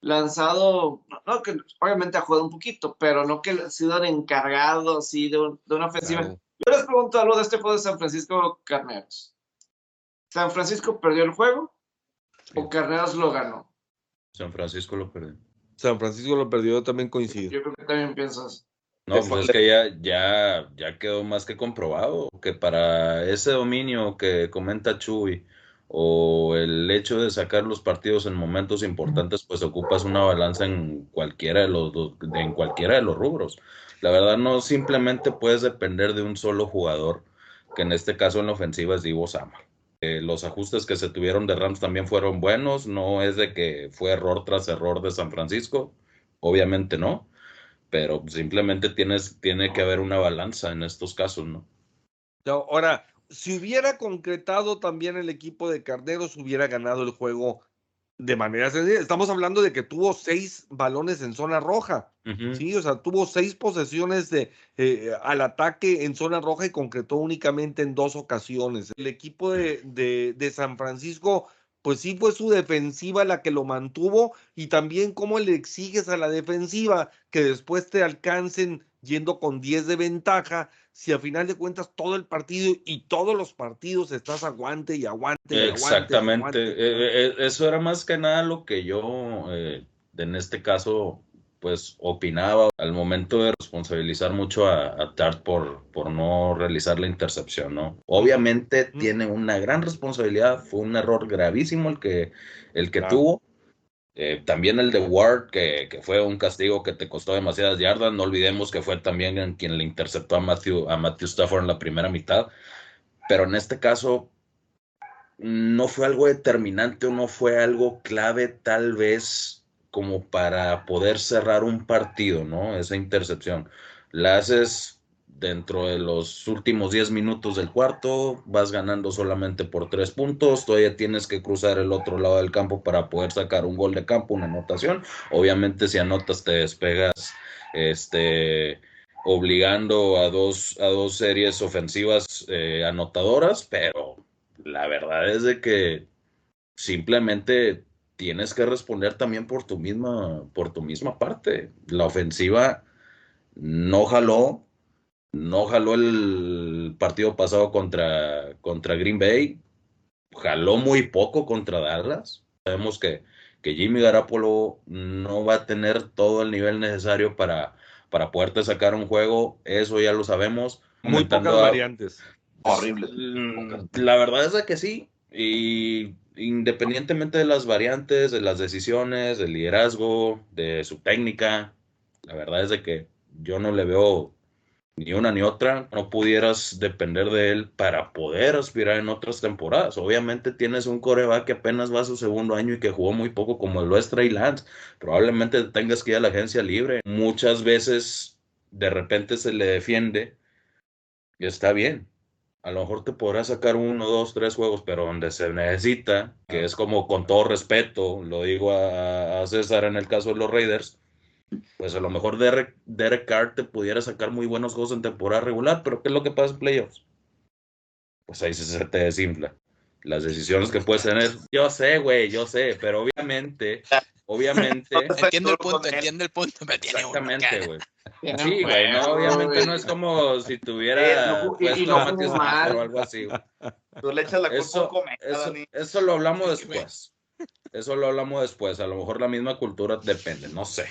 lanzado, no que obviamente ha jugado un poquito, pero no que ha sido encargado así de, de una ofensiva. Yo les pregunto algo de este juego de San Francisco Carneros. ¿San Francisco perdió el juego o Carreras lo ganó? San Francisco lo perdió. San Francisco lo perdió, yo también coincido. Yo creo que también piensas. No, pues es que ya, ya, ya quedó más que comprobado que para ese dominio que comenta Chuy o el hecho de sacar los partidos en momentos importantes, pues ocupas una balanza en cualquiera de los, en cualquiera de los rubros. La verdad no simplemente puedes depender de un solo jugador, que en este caso en la ofensiva es Divo Sama. Eh, los ajustes que se tuvieron de Rams también fueron buenos, no es de que fue error tras error de San Francisco, obviamente no, pero simplemente tienes, tiene que haber una balanza en estos casos, ¿no? Ahora, si hubiera concretado también el equipo de Carneros, hubiera ganado el juego de manera sencilla. Estamos hablando de que tuvo seis balones en zona roja, sí, o sea, tuvo seis posesiones de, eh, al ataque en zona roja y concretó únicamente en dos ocasiones. El equipo de, de, de, San Francisco, pues sí fue su defensiva la que lo mantuvo y también cómo le exiges a la defensiva que después te alcancen yendo con 10 de ventaja, si a final de cuentas todo el partido y todos los partidos estás aguante y aguante. Y Exactamente. Eh, eh, eh, eso era más que nada lo que yo, en este caso, pues opinaba al momento de responsabilizar mucho a, Tart por, por no realizar la intercepción, ¿no? Obviamente tiene una gran responsabilidad, fue un error gravísimo el que, el que tuvo eh, también el de Ward, que, fue un castigo que te costó demasiadas yardas. No olvidemos que fue también quien le interceptó a Matthew, a Matthew Stafford en la primera mitad. Pero en este caso, no fue algo determinante o no fue algo clave, tal vez como para poder cerrar un partido, ¿no? Esa intercepción. La haces dentro de los últimos 10 minutos del cuarto, vas ganando solamente por 3 puntos, todavía tienes que cruzar el otro lado del campo para poder sacar un gol de campo, una anotación. Obviamente si anotas te despegas este obligando a dos, a dos series ofensivas eh, anotadoras, pero la verdad es de que simplemente tienes que responder también por tu misma, por tu misma parte. La ofensiva no jaló, no jaló el partido pasado contra, contra Green Bay, jaló muy poco contra Dallas. Sabemos que, que Jimmy Garapolo no va a tener todo el nivel necesario para, para poderte sacar un juego, eso ya lo sabemos. Muy pocas variantes. Horribles. Mm, la verdad es que sí, y independientemente de las variantes, de las decisiones, del liderazgo, de su técnica, la verdad es de que yo no le veo ni una ni otra, no pudieras depender de él para poder aspirar en otras temporadas. Obviamente tienes un coreback que apenas va a su segundo año y que jugó muy poco como lo es Trey Lance. Probablemente tengas que ir a la agencia libre. Muchas veces de repente se le defiende y está bien. A lo mejor te podrás sacar uno, dos, tres juegos, pero donde se necesita, que es como con todo respeto, lo digo a, a César en el caso de los Raiders, pues a lo mejor Derek, Derek Carr te pudiera sacar muy buenos juegos en temporada regular, pero ¿qué es lo que pasa en playoffs? Pues ahí se te desinfla. Las decisiones que puedes tener, yo sé, güey, yo sé, pero obviamente, obviamente. entiendo el punto, entiendo el punto, Exactamente, güey. Sí, güey, no, obviamente no es como si tuviera puesto o algo así. Tú le echas la culpa eso, eso, eso lo hablamos después. Eso lo hablamos después. A lo mejor la misma cultura depende, no sé.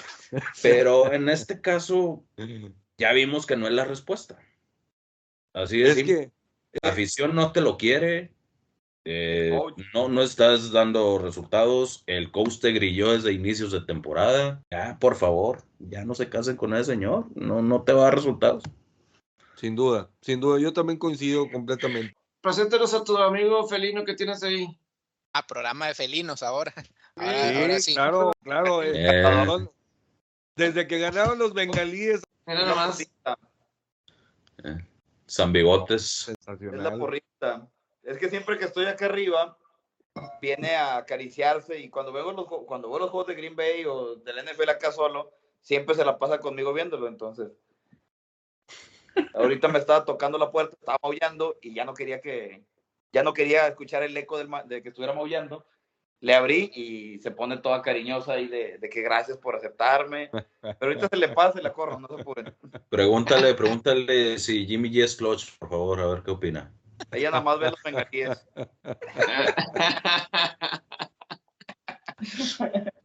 Pero en este caso, ya vimos que no es la respuesta. Así es. que la afición no te lo quiere. Eh, no, no estás dando resultados. El coach te grilló desde inicios de temporada. Ya, por favor, ya no se casen con ese señor. No, no te va a dar resultados. Sin duda, sin duda. Yo también coincido completamente. Preséntanos a tu amigo felino que tienes ahí. Ah, programa de felinos ahora. sí, claro, claro. Eh, desde que ganaron los bengalíes. Era más. Eh, San Bigotes. Es la porrita. Es que siempre que estoy acá arriba, viene a acariciarse y cuando veo los, cuando veo los juegos de Green Bay o del NFL acá solo, siempre se la pasa conmigo viéndolo. Entonces, ahorita me estaba tocando la puerta, estaba maullando y ya no quería que, ya no quería escuchar el eco del, de que estuviera maullando. Le abrí y se pone toda cariñosa de, de, que gracias por aceptarme. Pero ahorita se le pasa y la corro, no se apuren. Pregúntale, pregúntale si Jimmy G es clutch, por favor, a ver qué opina. Ella nada más ve los bengalíes.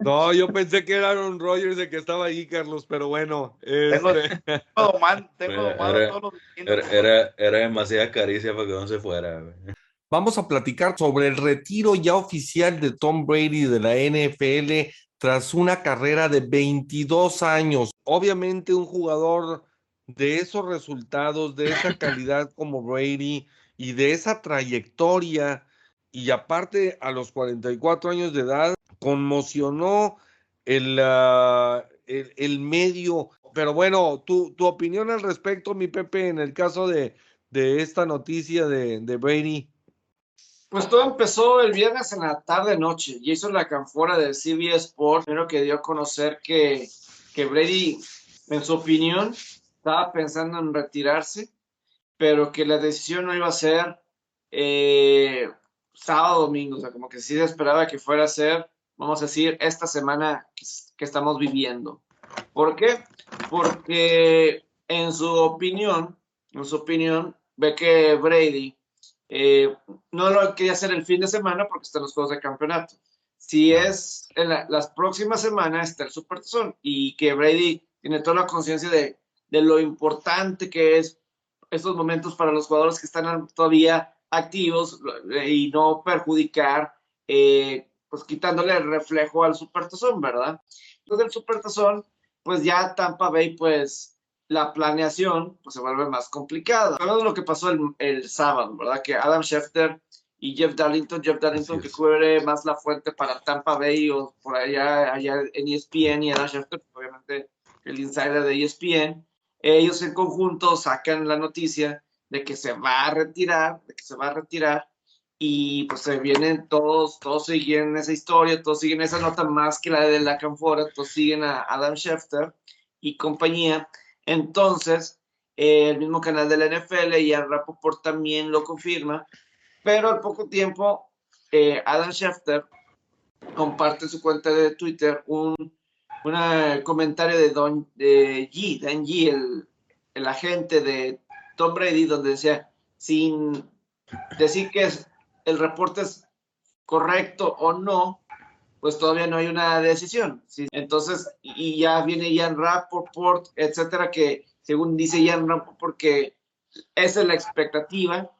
No, yo pensé que era Aaron Rodgers el que estaba ahí, Carlos, pero bueno. Tengo, este, tengo domado, tengo Era- era- todos los Era, era, era demasiada caricia para que no se fuera. Vamos a platicar sobre el retiro ya oficial de Tom Brady de la NFL tras una carrera de 22 años. Obviamente un jugador de esos resultados, de esa calidad como Brady y de esa trayectoria y aparte a los 44 años de edad conmocionó el, ah, el, el medio. Pero bueno, tu, tu opinión al respecto, mi Pepe, en el caso de, de esta noticia de, de Brady. Pues todo empezó el viernes en la tarde-noche. Jason Lacanfora de CBS Sports, primero que dio a conocer que, que Brady, en su opinión, estaba pensando en retirarse, pero que la decisión no iba a ser eh, sábado domingo, o sea, como que sí se esperaba que fuera a ser, vamos a decir, esta semana que, estamos viviendo. ¿Por qué? Porque en su opinión, en su opinión, ve que Brady eh, no lo quería hacer el fin de semana porque están los juegos de campeonato. Si es en la- las próximas semanas está el Super Tazón y que Brady tiene toda la conciencia de, de lo importante que es estos momentos para los jugadores que están todavía activos eh, y no perjudicar, eh, pues quitándole el reflejo al Super Tazón, ¿verdad? Entonces el Super Tazón, pues ya Tampa Bay, pues la planeación pues, se vuelve más complicada. Sabemos lo que pasó el, el sábado, ¿verdad? Que Adam Schefter y Jeff Darlington, Jeff Darlington que cubre más la fuente para Tampa Bay o por allá, allá en ESPN y Adam Schefter, obviamente el insider de ESPN, ellos en conjunto sacan la noticia de que se va a retirar, de que se va a retirar y pues se vienen todos, todos siguen esa historia, todos siguen esa nota más que la de la Canfora, todos siguen a Adam Schefter y compañía. Entonces, el mismo canal de la NFL y el Rapoport también lo confirma, pero al poco tiempo, eh, Adam Schefter comparte su cuenta de Twitter un una comentario de Don de G, Dan G, el, el agente de Tom Brady, donde decía, sin decir que el reporte es correcto o no, pues todavía no hay una decisión. ¿sí? Entonces, y ya viene Ian Rappaport, etcétera, que según dice Ian Rappaport, que esa es la expectativa,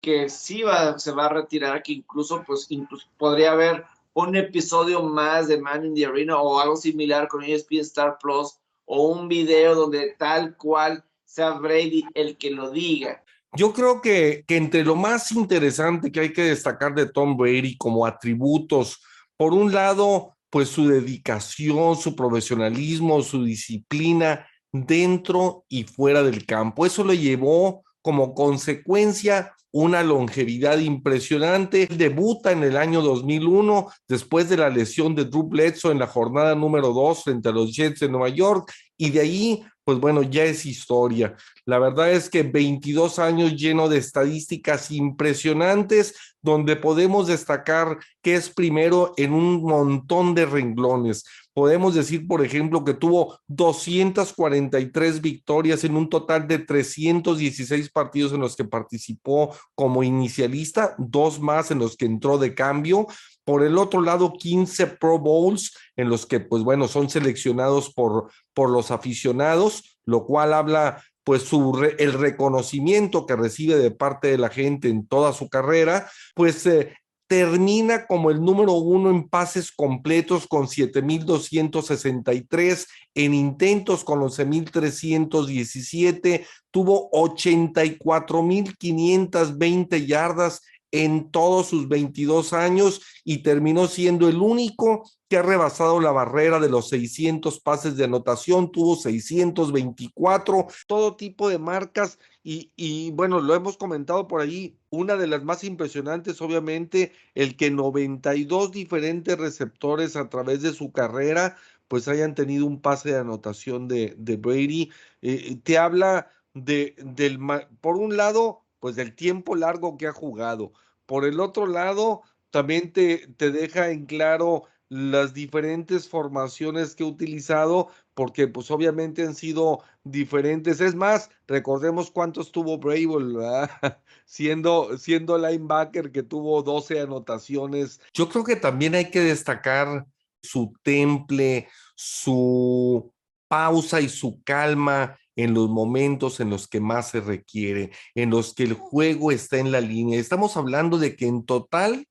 que sí va, se va a retirar, que incluso, pues, incluso podría haber un episodio más de Man in the Arena o algo similar con ESPN Star Plus o un video donde tal cual sea Brady el que lo diga. Yo creo que, que entre lo más interesante que hay que destacar de Tom Brady como atributos, por un lado, pues su dedicación, su profesionalismo, su disciplina dentro y fuera del campo. Eso le llevó como consecuencia una longevidad impresionante. Debuta en el año 2001 después de la lesión de Drew Bledsoe en la jornada número 2 frente a los Jets de Nueva York y de ahí, pues bueno, ya es historia. La verdad es que 22 años lleno de estadísticas impresionantes, donde podemos destacar que es primero en un montón de renglones. Podemos decir, por ejemplo, que tuvo 243 victorias en un total de 316 partidos en los que participó como inicialista, dos más en los que entró de cambio. Por el otro lado, 15 Pro Bowls en los que, pues bueno, son seleccionados por, por los aficionados, lo cual habla pues su re- el reconocimiento que recibe de parte de la gente en toda su carrera, pues eh, termina como el número uno en pases completos con 7,263, en intentos con 11,317, tuvo 84,520 yardas en todos sus 22 años y terminó siendo el único que ha rebasado la barrera de los 600 pases de anotación, tuvo 624, todo tipo de marcas y, y bueno, lo hemos comentado por ahí, una de las más impresionantes obviamente, el que 92 diferentes receptores a través de su carrera pues hayan tenido un pase de anotación de, de Brady, eh, te habla de, del, por un lado, pues del tiempo largo que ha jugado, por el otro lado, también te, te deja en claro las diferentes formaciones que he utilizado, porque pues obviamente han sido diferentes. Es más, recordemos cuántos tuvo Brable, siendo, siendo linebacker que tuvo 12 anotaciones. Yo creo que también hay que destacar su temple, su pausa y su calma en los momentos en los que más se requiere, en los que el juego está en la línea. Estamos hablando de que en total,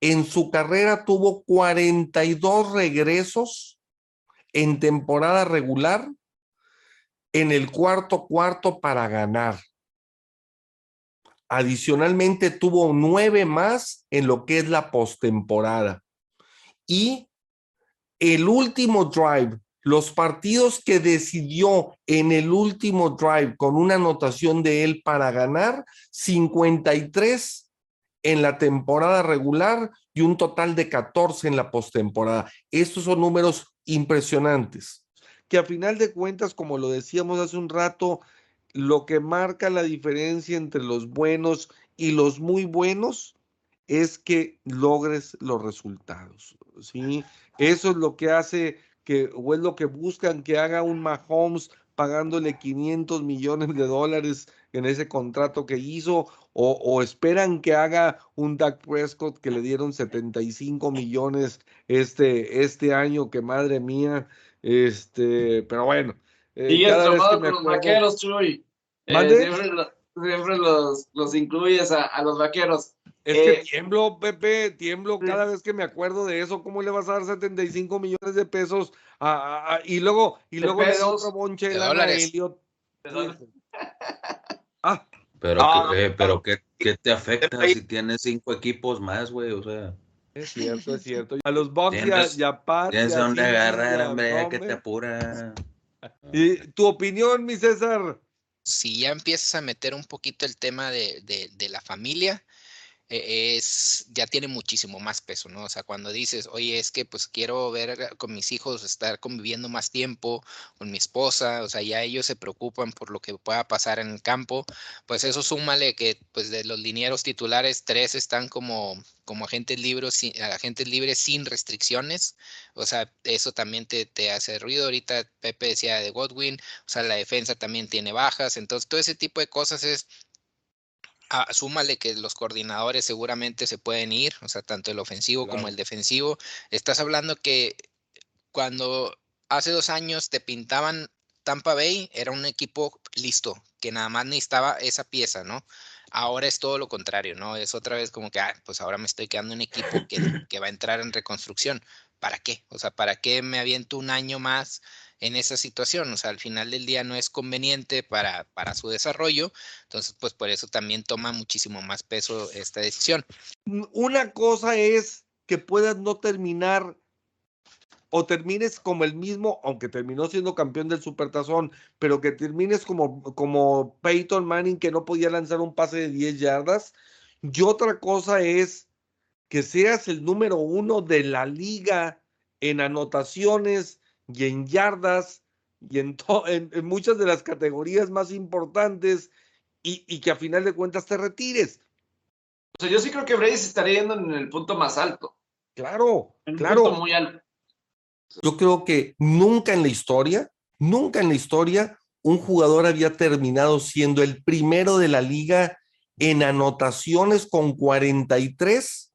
en su carrera tuvo 42 regresos en temporada regular en el cuarto cuarto para ganar. Adicionalmente tuvo nueve más en lo que es la postemporada. Y el último drive los partidos que decidió en el último drive con una anotación de él para ganar, 53 en la temporada regular y un total de 14 en la postemporada. Estos son números impresionantes. Que a final de cuentas, como lo decíamos hace un rato, lo que marca la diferencia entre los buenos y los muy buenos es que logres los resultados, ¿sí? Eso es lo que hace que, o es lo que buscan que haga un Mahomes pagándole 500 millones de dólares en ese contrato que hizo, o, esperan que haga un Dak Prescott que le dieron 75 millones este, este año, que madre mía, este, pero bueno. Eh, y cada vez que me los vaqueros, Chuy. Eh, siempre, los, los, incluyes a, a los vaqueros. Es que eh, tiemblo, Pepe, tiemblo cada vez que me acuerdo de eso. ¿Cómo le vas a dar 75 millones de pesos a, y luego, y luego le da otro bonche de a Elliot? Ah. Pero, ah, que, pero ¿qué, ¿qué, te afecta si tienes cinco equipos más, güey? O sea. Es cierto, es cierto. A los Bucks y a, Pat. Tienes donde agarrar, hombre, ya que te apura. ¿Y tu opinión, mi César? Si ya empiezas a meter un poquito el tema de, de, de la familia, es, ya tiene muchísimo más peso, ¿no? O sea, cuando dices, oye, es que pues quiero ver con mis hijos, estar conviviendo más tiempo con mi esposa, o sea, ya ellos se preocupan por lo que pueda pasar en el campo, pues eso súmale que pues de los linieros titulares, tres están como, como agentes libres, agentes libres sin restricciones, o sea, eso también te, te hace ruido. Ahorita Pepe decía de Godwin, o sea, la defensa también tiene bajas, entonces todo ese tipo de cosas es Asúmale que los coordinadores seguramente se pueden ir, o sea, tanto el ofensivo como el defensivo. Estás hablando que cuando hace dos años te pintaban Tampa Bay, era un equipo listo, que nada más necesitaba esa pieza, ¿no? Ahora es todo lo contrario, ¿no? Es otra vez como que, ah, pues ahora me estoy quedando un equipo que, que va a entrar en reconstrucción. ¿Para qué? O sea, ¿para qué me aviento un año más en esa situación. O sea, al final del día no es conveniente para, para su desarrollo. Entonces, pues por eso también toma muchísimo más peso esta decisión. Una cosa es que puedas no terminar o termines como el mismo, aunque terminó siendo campeón del Supertazón, pero que termines como, como Peyton Manning que no podía lanzar un pase de 10 yardas. Y otra cosa es que seas el número uno de la liga en anotaciones, y en yardas y en, en, muchas de las categorías más importantes y, que a final de cuentas te retires. O sea, yo sí creo que Brady se estaría yendo en el punto más alto. Claro, claro. muy alto. Yo creo que nunca en la historia, nunca en la historia, un jugador había terminado siendo el primero de la liga en anotaciones con 43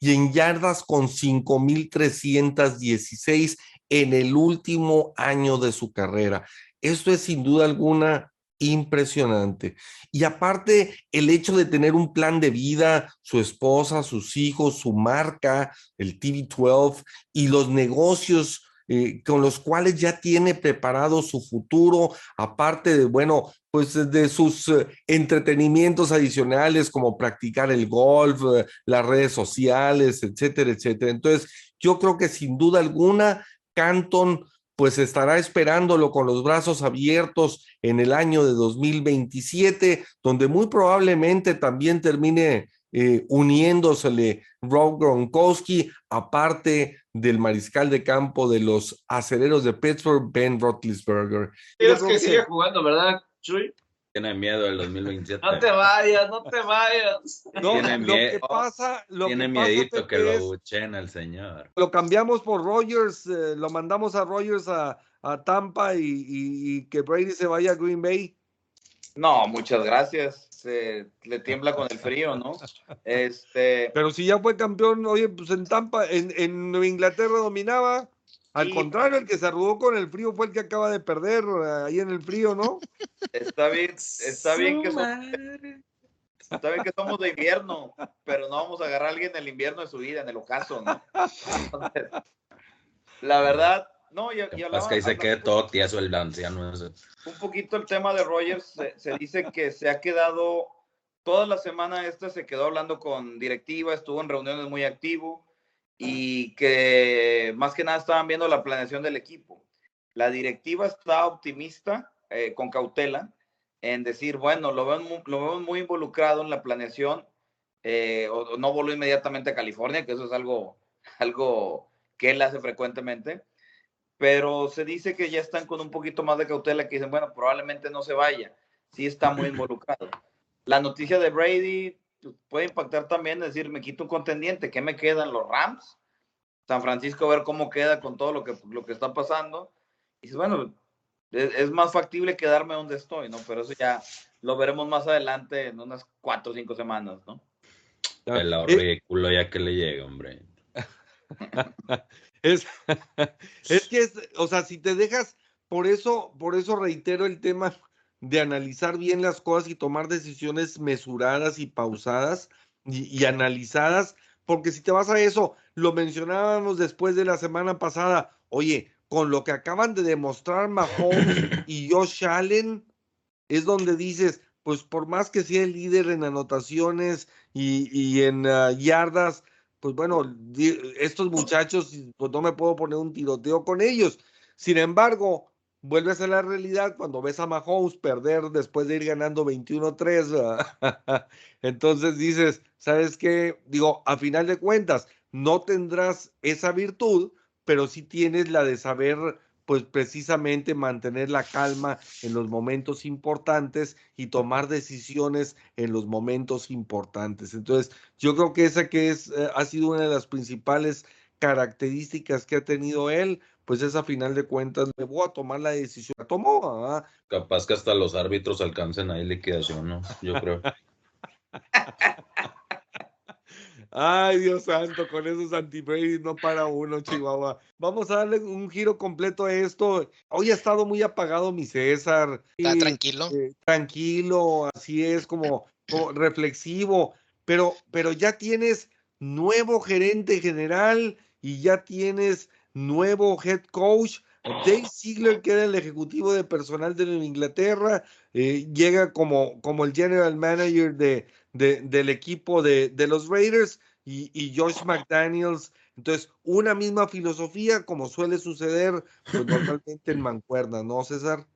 y en yardas con 5.316 en el último año de su carrera. Esto es sin duda alguna impresionante. Y aparte, el hecho de tener un plan de vida, su esposa, sus hijos, su marca, el TV12 y los negocios eh, con los cuales ya tiene preparado su futuro, aparte de, bueno, pues de sus eh, entretenimientos adicionales como practicar el golf, eh, las redes sociales, etcétera, etcétera. Entonces, yo creo que sin duda alguna Canton pues estará esperándolo con los brazos abiertos en el año de 2027, donde muy probablemente también termine eh, uniéndosele Rob Gronkowski, aparte del mariscal de campo de los acereros de Pittsburgh, Ben Roethlisberger. ¿Quieres que, siga jugando, verdad, Chuy? Tiene miedo del 2027. No te vayas, no te vayas. No, Tiene lo que miedo. pasa, lo Tiene que pasa, miedito que Pepe, lo buchen al señor. lo cambiamos por Rogers, eh, lo mandamos a Rogers a, a Tampa y, y- y que Brady se vaya a Green Bay. No, muchas gracias. Se, le tiembla con el frío, ¿no? Este, Pero si ya fue campeón, oye, pues en Tampa, en, en Nueva Inglaterra dominaba. Al Sí. contrario, el que se arrugó con el frío fue el que acaba de perder eh, ahí en el frío, ¿no? está bien, está bien que somos, está bien que somos de invierno, pero no vamos a agarrar a alguien en el invierno de su vida, en el ocaso, ¿no? Entonces, la verdad, no, y, y hablaba- que ahí se quede todo tieso el anciano un poquito el tema de Rogers. Se, se dice que se ha quedado, toda la semana esta se quedó hablando con directiva, estuvo en reuniones muy activo y que más que nada estaban viendo la planeación del equipo. La directiva está optimista, eh, con cautela, en decir, bueno, lo vemos, lo vemos muy involucrado en la planeación, eh, o, no voló inmediatamente a California, que eso es algo, algo que él hace frecuentemente pero se dice que ya están con un poquito más de cautela, que dicen, bueno, probablemente no se vaya, sí está muy involucrado. La noticia de Brady puede impactar también, es decir, me quito un contendiente, ¿qué me quedan los Rams? San Francisco, a ver cómo queda con todo lo que, lo que está pasando. Y dices, bueno, es, es más factible quedarme donde estoy, ¿no? Pero eso ya lo veremos más adelante en unas cuatro o cinco semanas, ¿no? El Eh, ridículo ya que le llegue, hombre. Es, es que es, o sea, si te dejas, por eso, por eso reitero el tema de analizar bien las cosas y tomar decisiones mesuradas y pausadas y, y analizadas, porque si te vas a eso, lo mencionábamos después de la semana pasada, oye, con lo que acaban de demostrar Mahomes y Josh Allen, es donde dices, pues por más que sea el líder en anotaciones y, y en ah, yardas, pues bueno, estos muchachos, pues no me puedo poner un tiroteo con ellos. Sin embargo, vuelve a la realidad cuando ves a Mahomes perder después de ir ganando 21-3. ¿verdad? Entonces dices, ¿sabes qué? Digo, a final de cuentas, no tendrás esa virtud, pero sí tienes la de saber, pues precisamente mantener la calma en los momentos importantes y tomar decisiones en los momentos importantes. Entonces, yo creo que esa que es, eh, ha sido una de las principales características que ha tenido él, pues es a final de cuentas, me voy a tomar la decisión. La tomó, ¿ah? Capaz que hasta los árbitros alcancen ahí liquidación, ¿no? Yo creo. Ay, Dios santo, con esos anti no para uno, Chihuahua. Vamos a darle un giro completo a esto. Hoy ha estado muy apagado mi César. Está Y, tranquilo. eh, tranquilo, así es, como, como reflexivo. Pero, pero ya tienes nuevo gerente general y ya tienes nuevo head coach. Dave Ziegler, que era el ejecutivo de personal de Inglaterra, eh, llega como, como el general manager de, de- del equipo de, de los Raiders y, y Josh McDaniels. Entonces, una misma filosofía, como suele suceder pues, normalmente en Mancuerna, ¿no, César?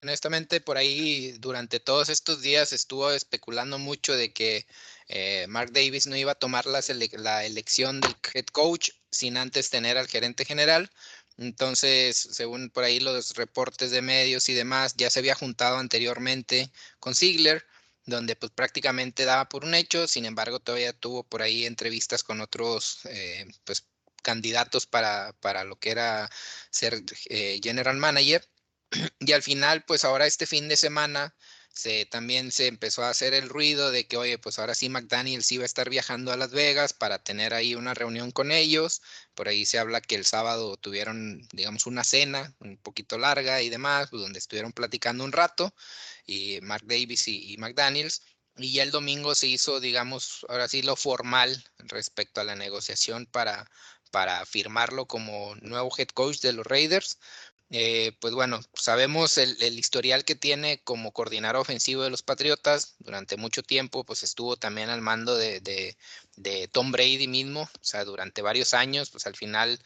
Honestamente, por ahí durante todos estos días estuvo especulando mucho de que eh, Mark Davis no iba a tomar la, la elección del head coach sin antes tener al gerente general. Entonces, según por ahí los reportes de medios y demás, ya se había juntado anteriormente con Ziegler, donde pues prácticamente daba por un hecho, sin embargo todavía tuvo por ahí entrevistas con otros eh, pues candidatos para, para lo que era ser eh, general manager. Y al final, pues ahora este fin de semana se, también se empezó a hacer el ruido de que, oye, pues ahora sí McDaniels iba a estar viajando a Las Vegas para tener ahí una reunión con ellos. Por ahí se habla que el sábado tuvieron, digamos, una cena un poquito larga y demás, pues, donde estuvieron platicando un rato, y Mark Davis y, y McDaniels. Y ya el domingo se hizo, digamos, ahora sí lo formal respecto a la negociación para, para firmarlo como nuevo head coach de los Raiders. Eh, pues bueno, sabemos el, historial que tiene como coordinador ofensivo de los Patriotas. Durante mucho tiempo, pues estuvo también al mando de, Tom Brady mismo. O sea, durante varios años, pues al final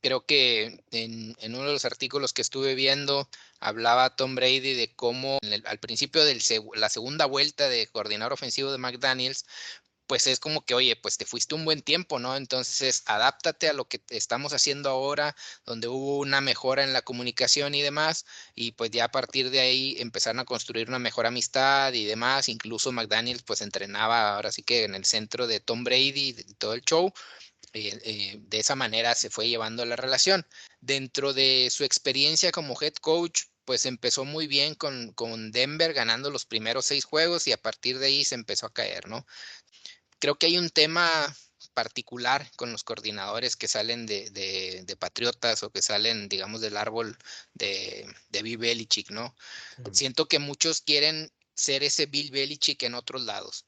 creo que en, uno de los artículos que estuve viendo hablaba Tom Brady de cómo el, al principio de la segunda vuelta de coordinador ofensivo de McDaniels, pues es como que, oye, pues te fuiste un buen tiempo, ¿no? Entonces, adáptate a lo que estamos haciendo ahora, donde hubo una mejora en la comunicación y demás, y pues ya a partir de ahí empezaron a construir una mejor amistad y demás. Incluso McDaniels pues entrenaba ahora sí que en el centro de Tom Brady y todo el show. Eh, eh, de esa manera se fue llevando la relación. Dentro de su experiencia como head coach, pues empezó muy bien con, con, Denver ganando los primeros seis juegos y a partir de ahí se empezó a caer, ¿no? Creo que hay un tema particular con los coordinadores que salen de, de, Patriotas o que salen, digamos, del árbol de, de Bill Belichick, ¿no? Siento que muchos quieren ser ese Bill Belichick en otros lados.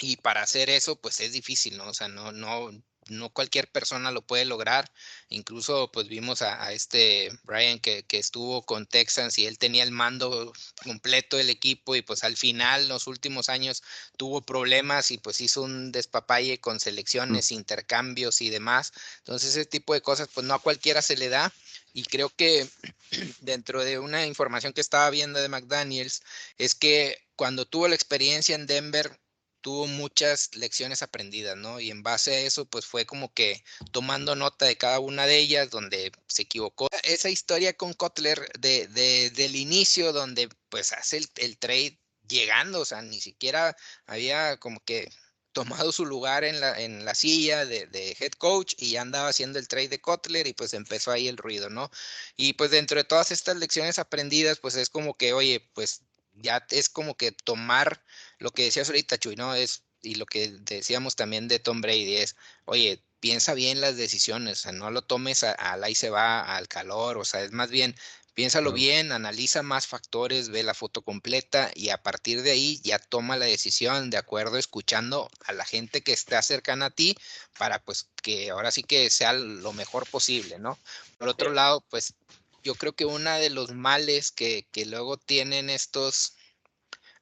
Y para hacer eso, pues es difícil, ¿no? O sea, no, no, no cualquier persona lo puede lograr. Incluso pues vimos a, este Brian que, estuvo con Texans y él tenía el mando completo del equipo y pues al final, los últimos años, tuvo problemas y pues hizo un despapalle con mm. selecciones, intercambios y demás. Entonces ese tipo de cosas pues no a cualquiera se le da. Y creo que dentro de una información que estaba viendo de McDaniels es que cuando tuvo la experiencia en Denver, tuvo muchas lecciones aprendidas, ¿no? Y en base a eso, pues fue como que tomando nota de cada una de ellas, donde se equivocó. Esa historia con Kotler de, del inicio, donde pues hace el, trade llegando, o sea, ni siquiera había como que tomado su lugar en la, en la silla de, de, head coach y ya andaba haciendo el trade de Kotler y pues empezó ahí el ruido, ¿no? Y pues dentro de todas estas lecciones aprendidas, pues es como que, oye, pues ya es como que tomar lo que decías ahorita, Chuy, ¿no? Es, y lo que decíamos también de Tom Brady es, oye, piensa bien las decisiones, o sea, no lo tomes al ahí se va, al calor, o sea, es más bien, piénsalo bien, analiza más factores, ve la foto completa y a partir de ahí ya toma la decisión de acuerdo escuchando a la gente que está cercana a ti para pues que ahora sí que sea lo mejor posible, ¿no? Por otro lado, pues yo creo que uno de los males que, que luego tienen estos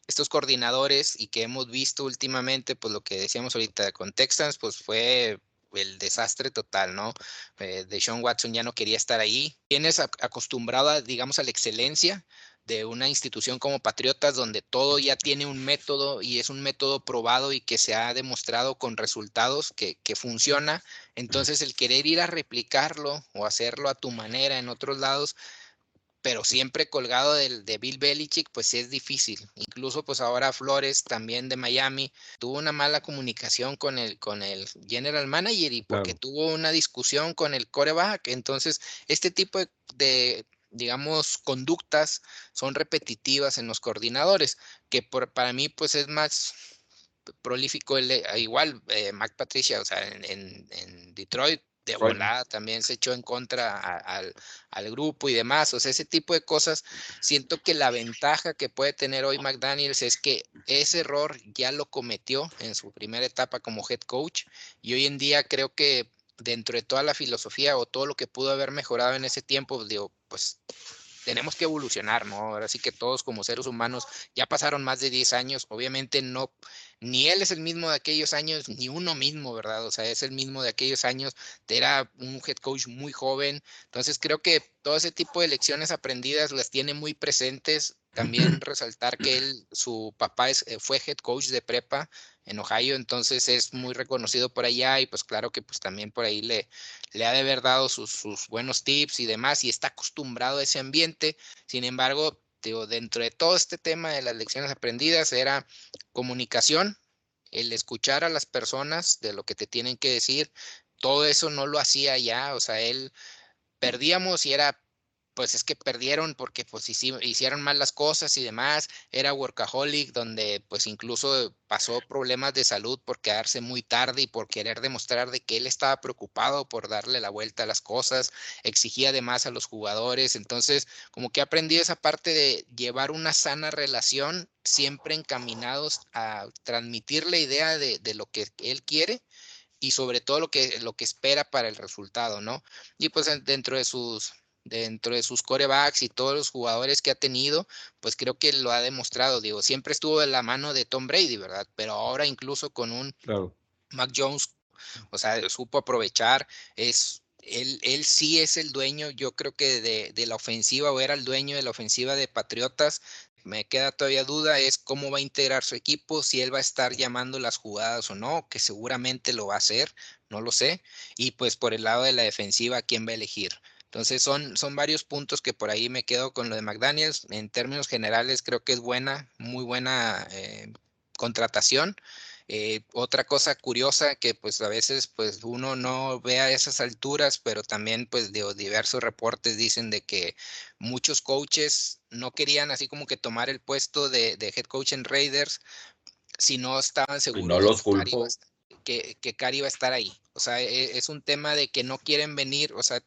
estos coordinadores y que hemos visto últimamente, pues lo que decíamos ahorita con Texans, pues fue el desastre total, ¿no? Eh, de Sean Watson ya no quería estar ahí. Tienes acostumbrado, digamos, a la excelencia de una institución como Patriotas, donde todo ya tiene un método y es un método probado y que se ha demostrado con resultados que, que funciona. Entonces, el querer ir a replicarlo o hacerlo a tu manera en otros lados, pero siempre colgado del, de Bill Belichick, pues es difícil. Incluso pues ahora Flores, también de Miami, tuvo una mala comunicación con el, con el general manager y porque tuvo una discusión con el coreback. Entonces, este tipo de, digamos, conductas son repetitivas en los coordinadores, que por, para mí pues es más prolífico el, igual eh, Mac Patricia, o sea, en, en Detroit de volada también se echó en contra al, al, grupo y demás. O sea, ese tipo de cosas. Siento que la ventaja que puede tener hoy McDaniels es que ese error ya lo cometió en su primera etapa como head coach y hoy en día creo que dentro de toda la filosofía o todo lo que pudo haber mejorado en ese tiempo, digo, pues tenemos que evolucionar, ¿no? Ahora sí que todos como seres humanos ya pasaron más de 10 años, obviamente no, ni él es el mismo de aquellos años, ni uno mismo, ¿verdad? O sea, es el mismo de aquellos años, era un head coach muy joven, entonces creo que todo ese tipo de lecciones aprendidas las tiene muy presentes. También resaltar que él, su papá es, eh, fue head coach de prepa en Ohio, entonces es muy reconocido por allá y pues claro que pues también por ahí le, le ha de haber dado sus, sus buenos tips y demás y está acostumbrado a ese ambiente. Sin embargo, dentro de todo este tema de las lecciones aprendidas era comunicación, el escuchar a las personas de lo que te tienen que decir, todo eso no lo hacía ya, o sea, él perdíamos y era pues es que perdieron porque pues hicieron mal las cosas y demás. Era workaholic donde pues incluso pasó problemas de salud por quedarse muy tarde y por querer demostrar de que él estaba preocupado por darle la vuelta a las cosas. Exigía además a los jugadores. Entonces como que aprendí esa parte de llevar una sana relación siempre encaminados a transmitir la idea de, de lo que él quiere y sobre todo lo que, lo que espera para el resultado, ¿no? Y pues dentro de sus dentro de sus corebacks y todos los jugadores que ha tenido, pues creo que lo ha demostrado. Digo, siempre estuvo en la mano de Tom Brady, ¿verdad? Pero ahora incluso con un Mac Jones, o sea, supo aprovechar, es él, él, sí es el dueño, yo creo que de, de, la ofensiva o era el dueño de la ofensiva de Patriotas me queda todavía duda es cómo va a integrar su equipo, si él va a estar llamando las jugadas o no, que seguramente lo va a hacer, no lo sé. Y pues por el lado de la defensiva, ¿quién va a elegir? Entonces son, son varios puntos que por ahí me quedo con lo de McDaniels. En términos generales creo que es buena, muy buena eh, contratación. Eh, otra cosa curiosa que pues a veces pues uno no ve a esas alturas, pero también pues de diversos reportes dicen de que muchos coaches no querían así como que tomar el puesto de, head coach en Raiders si no estaban seguros no los culpo. que, que Cari va a estar ahí. O sea, e, es un tema de que no quieren venir, o sea,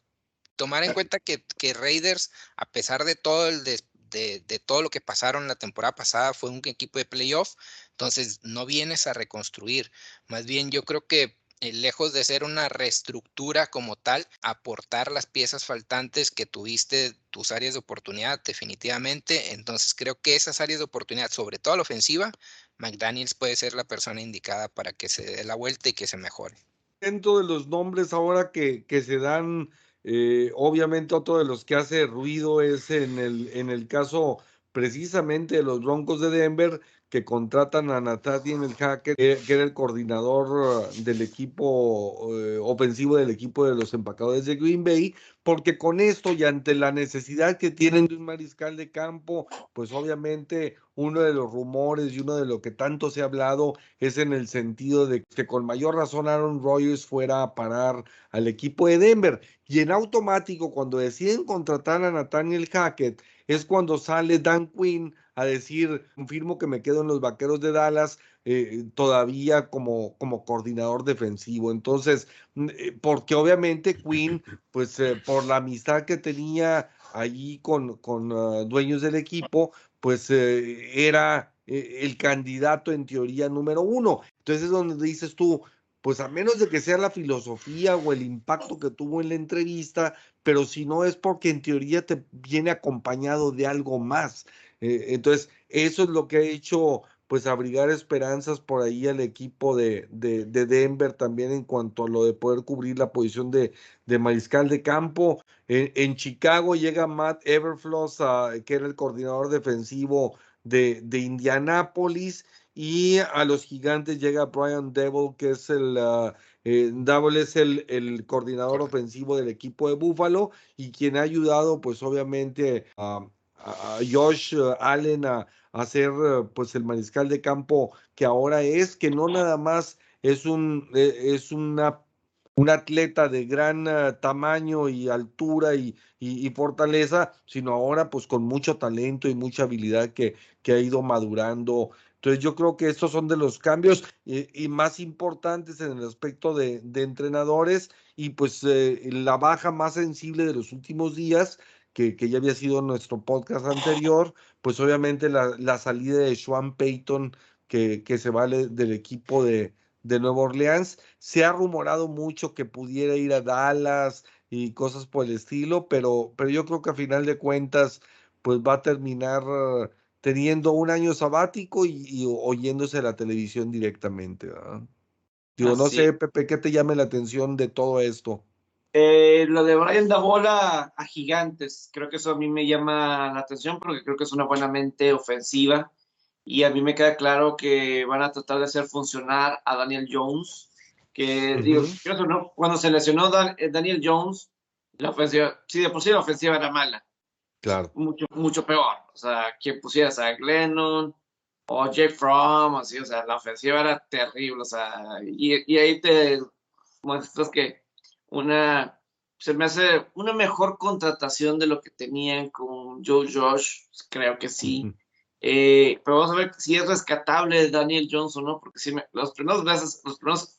tomar en cuenta que, que Raiders, a pesar de todo el, de, de, todo lo que pasaron la temporada pasada, fue un equipo de playoff, entonces no vienes a reconstruir. Más bien yo creo que eh, lejos de ser una reestructura como tal, aportar las piezas faltantes que tuviste tus áreas de oportunidad definitivamente. Entonces creo que esas áreas de oportunidad, sobre todo la ofensiva, McDaniels puede ser la persona indicada para que se dé la vuelta y que se mejore. Dentro de los nombres ahora que, que se dan eh, obviamente otro de los que hace ruido es en el, en el caso precisamente de los Broncos de Denver, que contratan a Nathaniel Hackett, que, que era el coordinador uh, del equipo eh, ofensivo del equipo de los empacadores de Green Bay, porque con esto y ante la necesidad que tienen de un mariscal de campo, pues obviamente uno de los rumores y uno de lo que tanto se ha hablado es en el sentido de que con mayor razón Aaron Rodgers fuera a parar al equipo de Denver. Y en automático, cuando deciden contratar a Nathaniel Hackett, es cuando sale Dan Quinn a decir, confirmo que me quedo en los Vaqueros de Dallas eh, todavía como, como coordinador defensivo. Entonces, mm, eh, porque obviamente Quinn, pues eh, por la amistad que tenía allí con, con ah, dueños del equipo, pues era el candidato en teoría número uno. Entonces es donde dices tú, pues a menos de que sea la filosofía o el impacto que tuvo en la entrevista, pero si no es porque en teoría te viene acompañado de algo más. Eh, entonces, eso es lo que ha hecho pues abrigar esperanzas por ahí al equipo de, de, Denver también en cuanto a lo de poder cubrir la posición de, de mariscal de campo. En, Chicago llega Matt Everfloss, que era el coordinador defensivo de, de Indianápolis, y a los gigantes llega Brian Devil, que es el... Uh, es el, el, coordinador ofensivo del equipo de Buffalo y quien ha ayudado, pues obviamente, a, a Josh eh, Allen a, a, ser eh, pues el mariscal de campo que ahora es, que no nada más es un, e, es una, un atleta de gran eh, tamaño y altura y, y, fortaleza, sino ahora pues con mucho talento y mucha habilidad que, que ha ido madurando. Entonces yo creo que estos son de los cambios y, más importantes en el aspecto de, de entrenadores y pues la baja más sensible de los últimos días que, ya había sido nuestro podcast anterior, pues obviamente la, la salida de Sean Payton, que, que se vale del equipo de, de Nueva Orleans. Se ha rumorado mucho que pudiera ir a Dallas y cosas por el estilo, pero, pero yo creo que a final de cuentas, pues va a terminar teniendo un año sabático y, oyéndose la televisión directamente. Digo, no sé, Pepe, ¿qué te llame la atención de todo esto? Eh, lo de Brian Dabola a gigantes, creo que eso a mí me llama la atención porque creo que es una buena mente ofensiva y a mí me queda claro que van a tratar de hacer funcionar a Daniel Jones, que digo, no, cuando se lesionó eh, Daniel Jones, la ofensiva, sí, de por sí la ofensiva era mala. Claro. Mucho, mucho peor. O sea, quien pusieras a Glennon o Jake Fromm, así, o sea, la ofensiva era terrible, o sea, y, y ahí te muestras que una, se me hace una mejor contratación de lo que tenían con Joe Josh, creo que sí. Eh, pero vamos a ver si es rescatable Daniel Johnson, ¿no? Porque si los primeros meses, los primeros,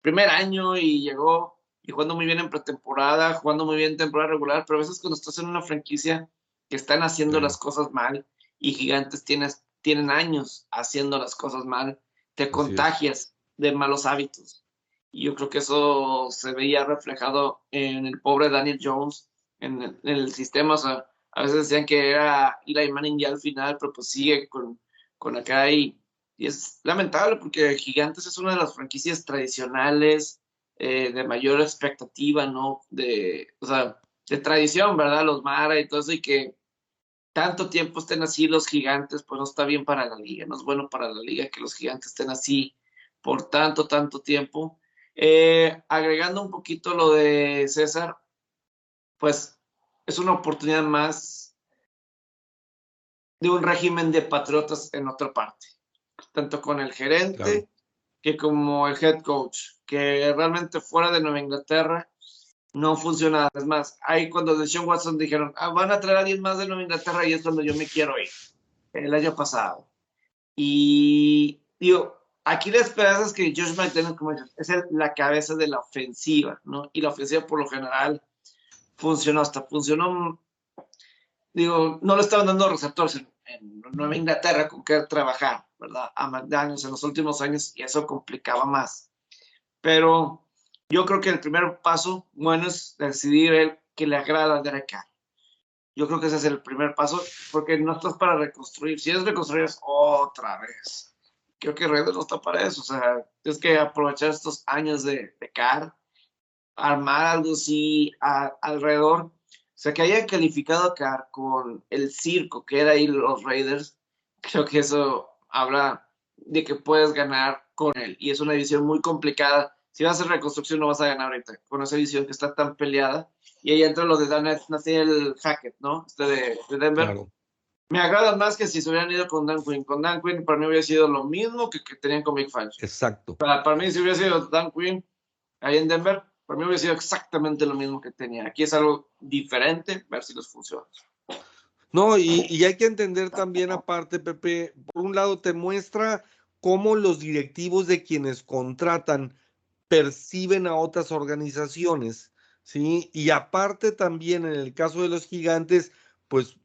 primer año y llegó y jugando muy bien en pretemporada, jugando muy bien en temporada regular, pero a veces cuando estás en una franquicia que están haciendo las cosas mal y Gigantes tienes, tienen años haciendo las cosas mal, te contagias de malos hábitos. Y yo creo que eso se veía reflejado en el pobre Daniel Jones, en, el sistema. O sea, a veces decían que era Eli Manning ya al final, pero pues sigue con, con acá y, y es lamentable porque Gigantes es una de las franquicias tradicionales eh, de mayor expectativa, ¿no? De, o sea, de tradición, ¿verdad? Los Mara y todo eso, y que tanto tiempo estén así los gigantes, pues no está bien para la liga, no es bueno para la liga que los gigantes estén así por tanto, tanto tiempo. Eh, agregando un poquito lo de César, pues es una oportunidad más de un régimen de patriotas en otra parte, tanto con el gerente Claro. que como el head coach, que realmente fuera de Nueva Inglaterra no funciona. Es más, ahí cuando de Sean Watson dijeron, "Ah, van a traer a alguien más de Nueva Inglaterra y es cuando yo me quiero ir, el año pasado. Y digo, aquí la esperanza es que Josh McDaniel, como dices, es el- la cabeza de la ofensiva, ¿no? Y la ofensiva por lo general funcionó, hasta funcionó, digo, no le estaban dando receptores en, en Nueva Inglaterra con que trabajar, ¿verdad? A McDaniels en los últimos años y eso complicaba más. Pero yo creo que el primer paso bueno es decidir el que le agrada a Derek Carr. Yo creo que ese es el primer paso, porque no estás para reconstruir. Si es reconstruir, es otra vez. Creo que Raiders no está para eso. O sea, tienes que aprovechar estos años de, de Carr, armar algo así a- alrededor. O sea, que haya calificado a Carr con el circo que era ahí los Raiders, creo que eso habla de que puedes ganar con él. Y es una división muy complicada. Si vas a hacer reconstrucción, no vas a ganar ahorita con esa división que está tan peleada. Y ahí entra lo de Dan el Hackett, ¿no? Este de, de Denver. Me agrada más que si se hubieran ido con Dan Quinn. Con Dan Quinn, para mí hubiera sido lo mismo que, que tenían con Big Fangio. Exacto. Para, para mí, si hubiera sido Dan Quinn ahí en Denver, para mí hubiera sido exactamente lo mismo que tenía. Aquí es algo diferente, ver si les funciona. No, y, y hay que entender también aparte, Pepe, por un lado te muestra cómo los directivos de quienes contratan perciben a otras organizaciones, ¿sí? Y aparte también en el caso de los gigantes, pues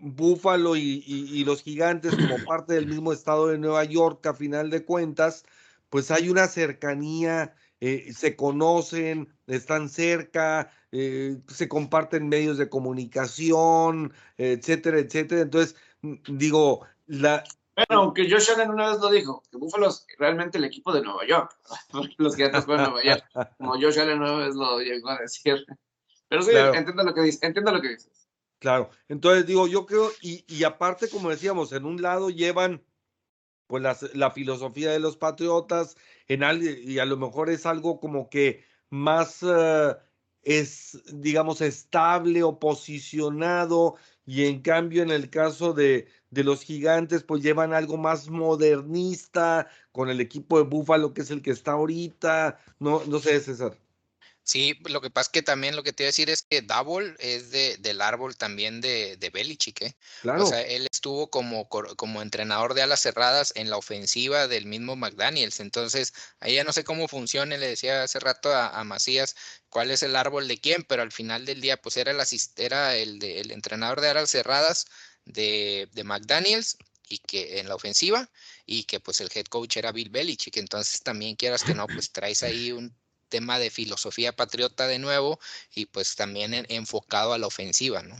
Búfalo y, y- y los gigantes como parte del mismo estado de Nueva York, a final de cuentas, pues hay una cercanía, eh, se conocen, están cerca, eh, se comparten medios de comunicación, etcétera, etcétera. Entonces, mm, digo, la, Bueno, aunque Josh Allen una vez lo dijo, que Buffalo es realmente el equipo de Nueva York. Los gigantes juegan en Nueva York. Como Josh Allen una vez lo llegó a decir. Pero sí, Claro. entiendo lo que dices. Entiendo lo que dices. Claro, entonces digo, yo creo, y, y aparte, como decíamos, en un lado llevan pues las- la, filosofía de los patriotas, en al- y a lo mejor es algo como que más eh, es, digamos, estable o posicionado, y en cambio en el caso de, de los gigantes, pues llevan algo más modernista, con el equipo de Búfalo, que es el que está ahorita, no, no sé, César. Sí, lo que pasa es que también lo que te iba a decir es que Double es de, del árbol también de, de Belichick, ¿eh? Claro. O sea, él estuvo como, como entrenador de alas cerradas en la ofensiva del mismo McDaniels. Entonces, ahí ya no sé cómo funciona. Le decía hace rato a, a Macías cuál es el árbol de quién, pero al final del día, pues era el, asist- era el, de- el entrenador de alas cerradas de, de McDaniels y que en la ofensiva y que pues el head coach era Bill Belichick. Entonces, también quieras que no, pues traes ahí un tema de filosofía patriota de nuevo y pues también en- enfocado a la ofensiva, ¿no?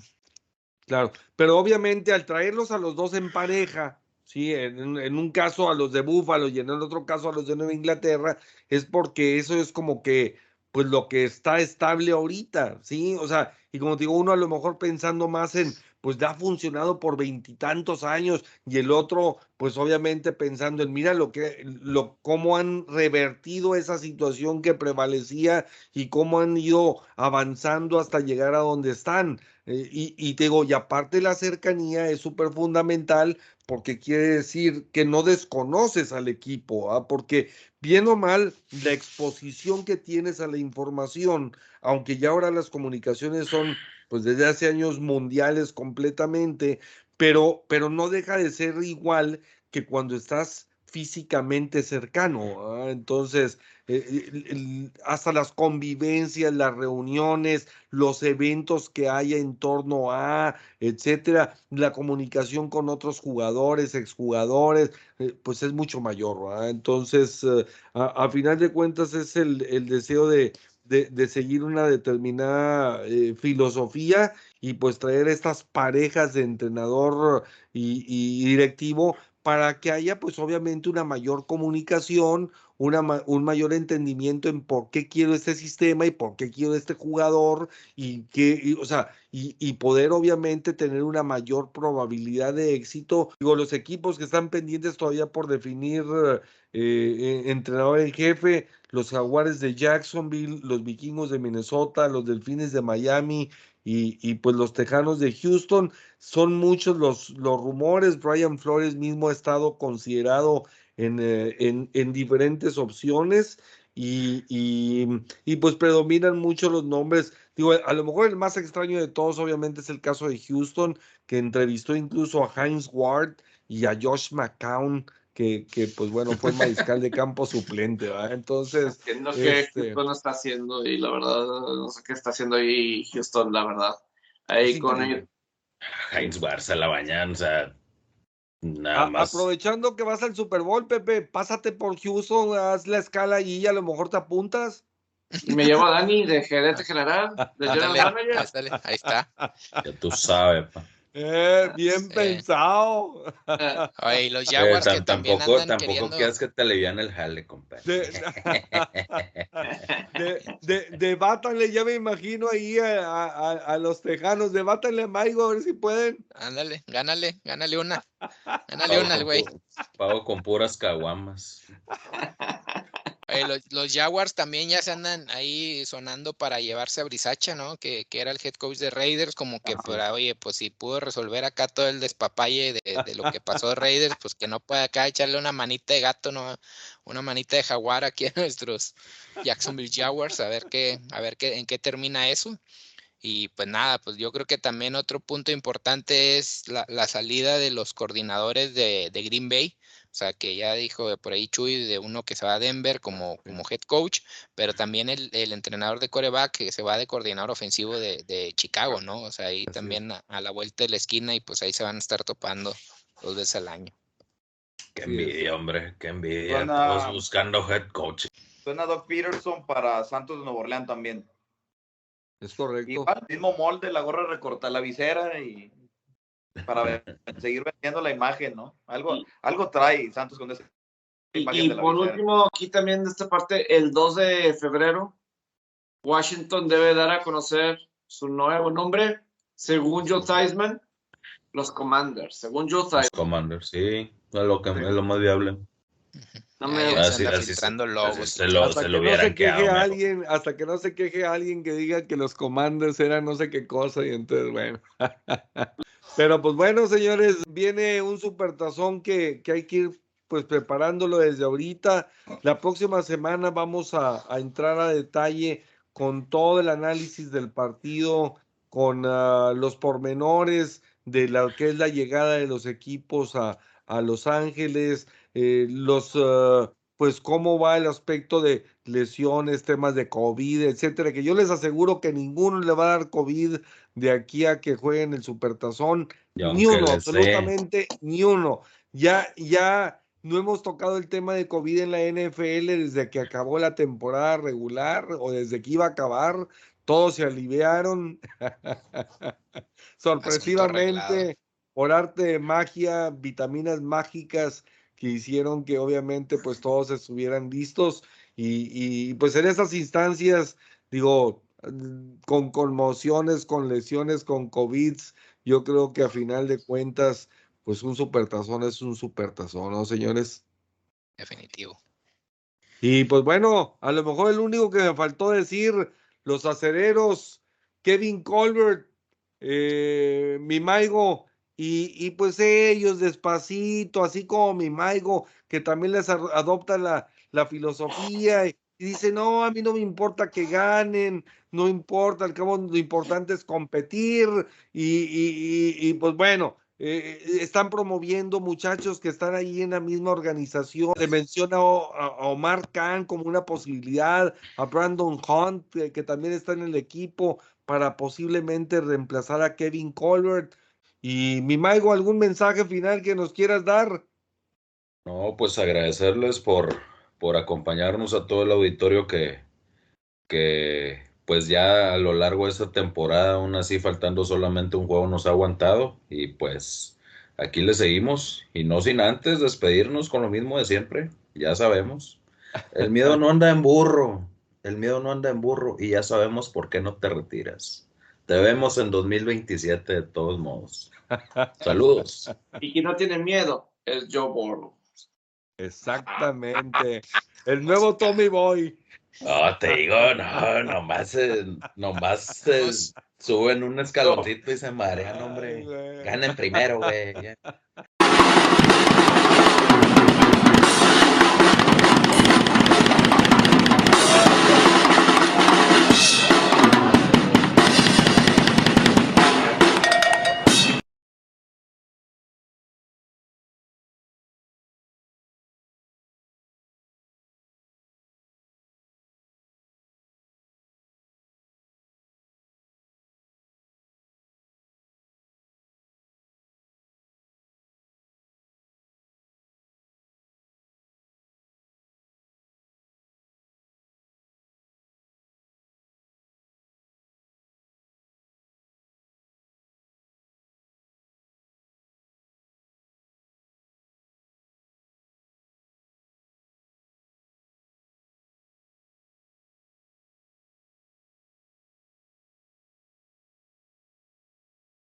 Claro, pero obviamente al traerlos a los dos en pareja, sí, en, en un caso a los de Búfalo y en el otro caso a los de Nueva Inglaterra, es porque eso es como que, pues lo que está estable ahorita, sí, o sea, y como digo, uno a lo mejor pensando más en, pues ha funcionado por veintitantos años y el otro, pues obviamente pensando en, mira lo que, lo, cómo han revertido esa situación que prevalecía y cómo han ido avanzando hasta llegar a donde están. Eh, y, y te digo, y aparte la cercanía es súper fundamental porque quiere decir que no desconoces al equipo, ¿ah? porque bien o mal, la exposición que tienes a la información, aunque ya ahora las comunicaciones son, pues desde hace años mundiales completamente, pero, pero no deja de ser igual que cuando estás físicamente cercano. ¿ah? Entonces, eh, hasta las convivencias, las reuniones, los eventos que haya en torno a, etcétera, la comunicación con otros jugadores, exjugadores, eh, pues es mucho mayor. ¿verdad? Entonces, eh, a, final de cuentas es el, deseo de, seguir una determinada filosofía y pues traer estas parejas de entrenador y directivo para que haya pues obviamente una mayor comunicación, una, un mayor entendimiento en por qué quiero este sistema y por qué quiero este jugador y que, o sea, y, y, poder obviamente tener una mayor probabilidad de éxito. Digo, los equipos que están pendientes todavía por definir eh, entrenador en jefe, los jaguares de Jacksonville, los vikingos de Minnesota, los delfines de Miami, y, pues los Tejanos de Houston. Son muchos los, los rumores. Brian Flores mismo ha estado considerado en, eh, en, diferentes opciones y, y, pues predominan mucho los nombres. Digo, a lo mejor el más extraño de todos obviamente es el caso de Houston, que entrevistó incluso a Heinz Ward y a Josh McCown que, que, pues bueno, fue mariscal de campo suplente, ¿verdad? Entonces. No sé qué este Houston está haciendo y la verdad, no sé qué está haciendo ahí Houston, la verdad. Ahí con él. Heinz Barça la bañan, o sea. Nada más. Aprovechando que vas al Super Bowl, Pepe, pásate por Houston, haz la escala y a lo mejor te apuntas. Y me llevo a Dani de gerente general, de ahí está. Ya tú sabes, pa. Eh, bien pensado. Oye, los Jaguars que tampoco, también tampoco quieras que te alivian el jale, compadre. De, de, ya me imagino ahí a, a, los tejanos, debátanle a Maigo a ver si pueden. Ándale, gánale, gánale una. Gánale una güey. Pago con puras caguamas los, Jaguars también ya se andan ahí sonando para llevarse a Brisacha, ¿no? Que, era el head coach de Raiders, como que, para, oye, pues si pudo resolver acá todo el despapalle de, lo que pasó de Raiders, pues que no puede acá echarle una manita de gato, ¿no? Una manita de jaguar aquí a nuestros Jacksonville Jaguars, a ver qué, a ver qué, en qué termina eso. Y pues nada, pues yo creo que también otro punto importante es la, salida de los coordinadores de, de Green Bay o sea, que ya dijo por ahí Chuy de uno que se va a Denver como, como head coach, pero también el, entrenador de coreback que se va de coordinador ofensivo de, Chicago, ¿no? O sea, ahí también a, la vuelta de la esquina y pues ahí se van a estar topando dos veces al año. Qué envidia, hombre, qué envidia. Todos buscando head coach. Suena Doc Peterson para Santos de Nuevo Orleans también. Es correcto. Igual, mismo molde, la gorra recorta la visera y para seguir vendiendo la imagen, ¿no? Algo, algo trae Santos con ese. Y, por último, aquí también de esta parte, el 2 de febrero, Washington debe dar a conocer su nuevo nombre, según Joe Theismann, los Commanders. Según Joe Theismann. Los Commanders, sí, es lo, que, es lo más viable. No me así, así logos. Se lo, hasta, se que no se queje alguien, hasta que no se queje alguien que diga que los Commanders eran no sé qué cosa, y entonces, bueno. Pero pues bueno, señores, viene un supertazón que, que hay que ir pues preparándolo desde ahorita. La próxima semana vamos a, entrar a detalle con todo el análisis del partido, con ah, los pormenores de lo que es la llegada de los equipos a, a Los Ángeles, eh, los ah, pues cómo va el aspecto de lesiones, temas de COVID, etcétera, que yo les aseguro que ninguno le va a dar COVID de aquí a que jueguen el Supertazón, ni uno, absolutamente ni uno. Ya, ya no hemos tocado el tema de COVID en la NFL desde que acabó la temporada regular o desde que iba a acabar, todos se aliviaron. Sorpresivamente, por arte de magia, vitaminas mágicas que hicieron que obviamente pues todos estuvieran listos y, y pues en esas instancias, digo, con conmociones, con lesiones, con COVID, yo creo que a final de cuentas, pues un supertazón es un supertazón, ¿no, señores? Definitivo. Y pues bueno, a lo mejor el único que me faltó decir, los acereros, Kevin Colbert, eh, mi Maigo, y, y, pues ellos despacito, así como mi Maigo, que también les adopta la, la filosofía y, y dice, no, a mí no me importa que ganen, no importa, al cabo lo importante es competir y, y, pues bueno, eh, están promoviendo muchachos que están ahí en la misma organización. Se menciona a, Omar Khan como una posibilidad, a Brandon Hunt, que, también está en el equipo para posiblemente reemplazar a Kevin Colbert. Y mi Maigo, ¿algún mensaje final que nos quieras dar? No, pues agradecerles por, por acompañarnos a todo el auditorio que, que pues ya a lo largo de esta temporada, aún así faltando solamente un juego, nos ha aguantado y pues aquí le seguimos y no sin antes despedirnos con lo mismo de siempre, ya sabemos. El miedo no anda en burro, el miedo no anda en burro y ya sabemos por qué no te retiras. Te vemos en 2027 de todos modos. Saludos. Y quien no tiene miedo es Joe Burrow. Exactamente. El nuevo Tommy Boy. No, te digo, no, nomás, eh, nomás eh, suben un escaloncito y se marean, hombre. Ganen primero, güey.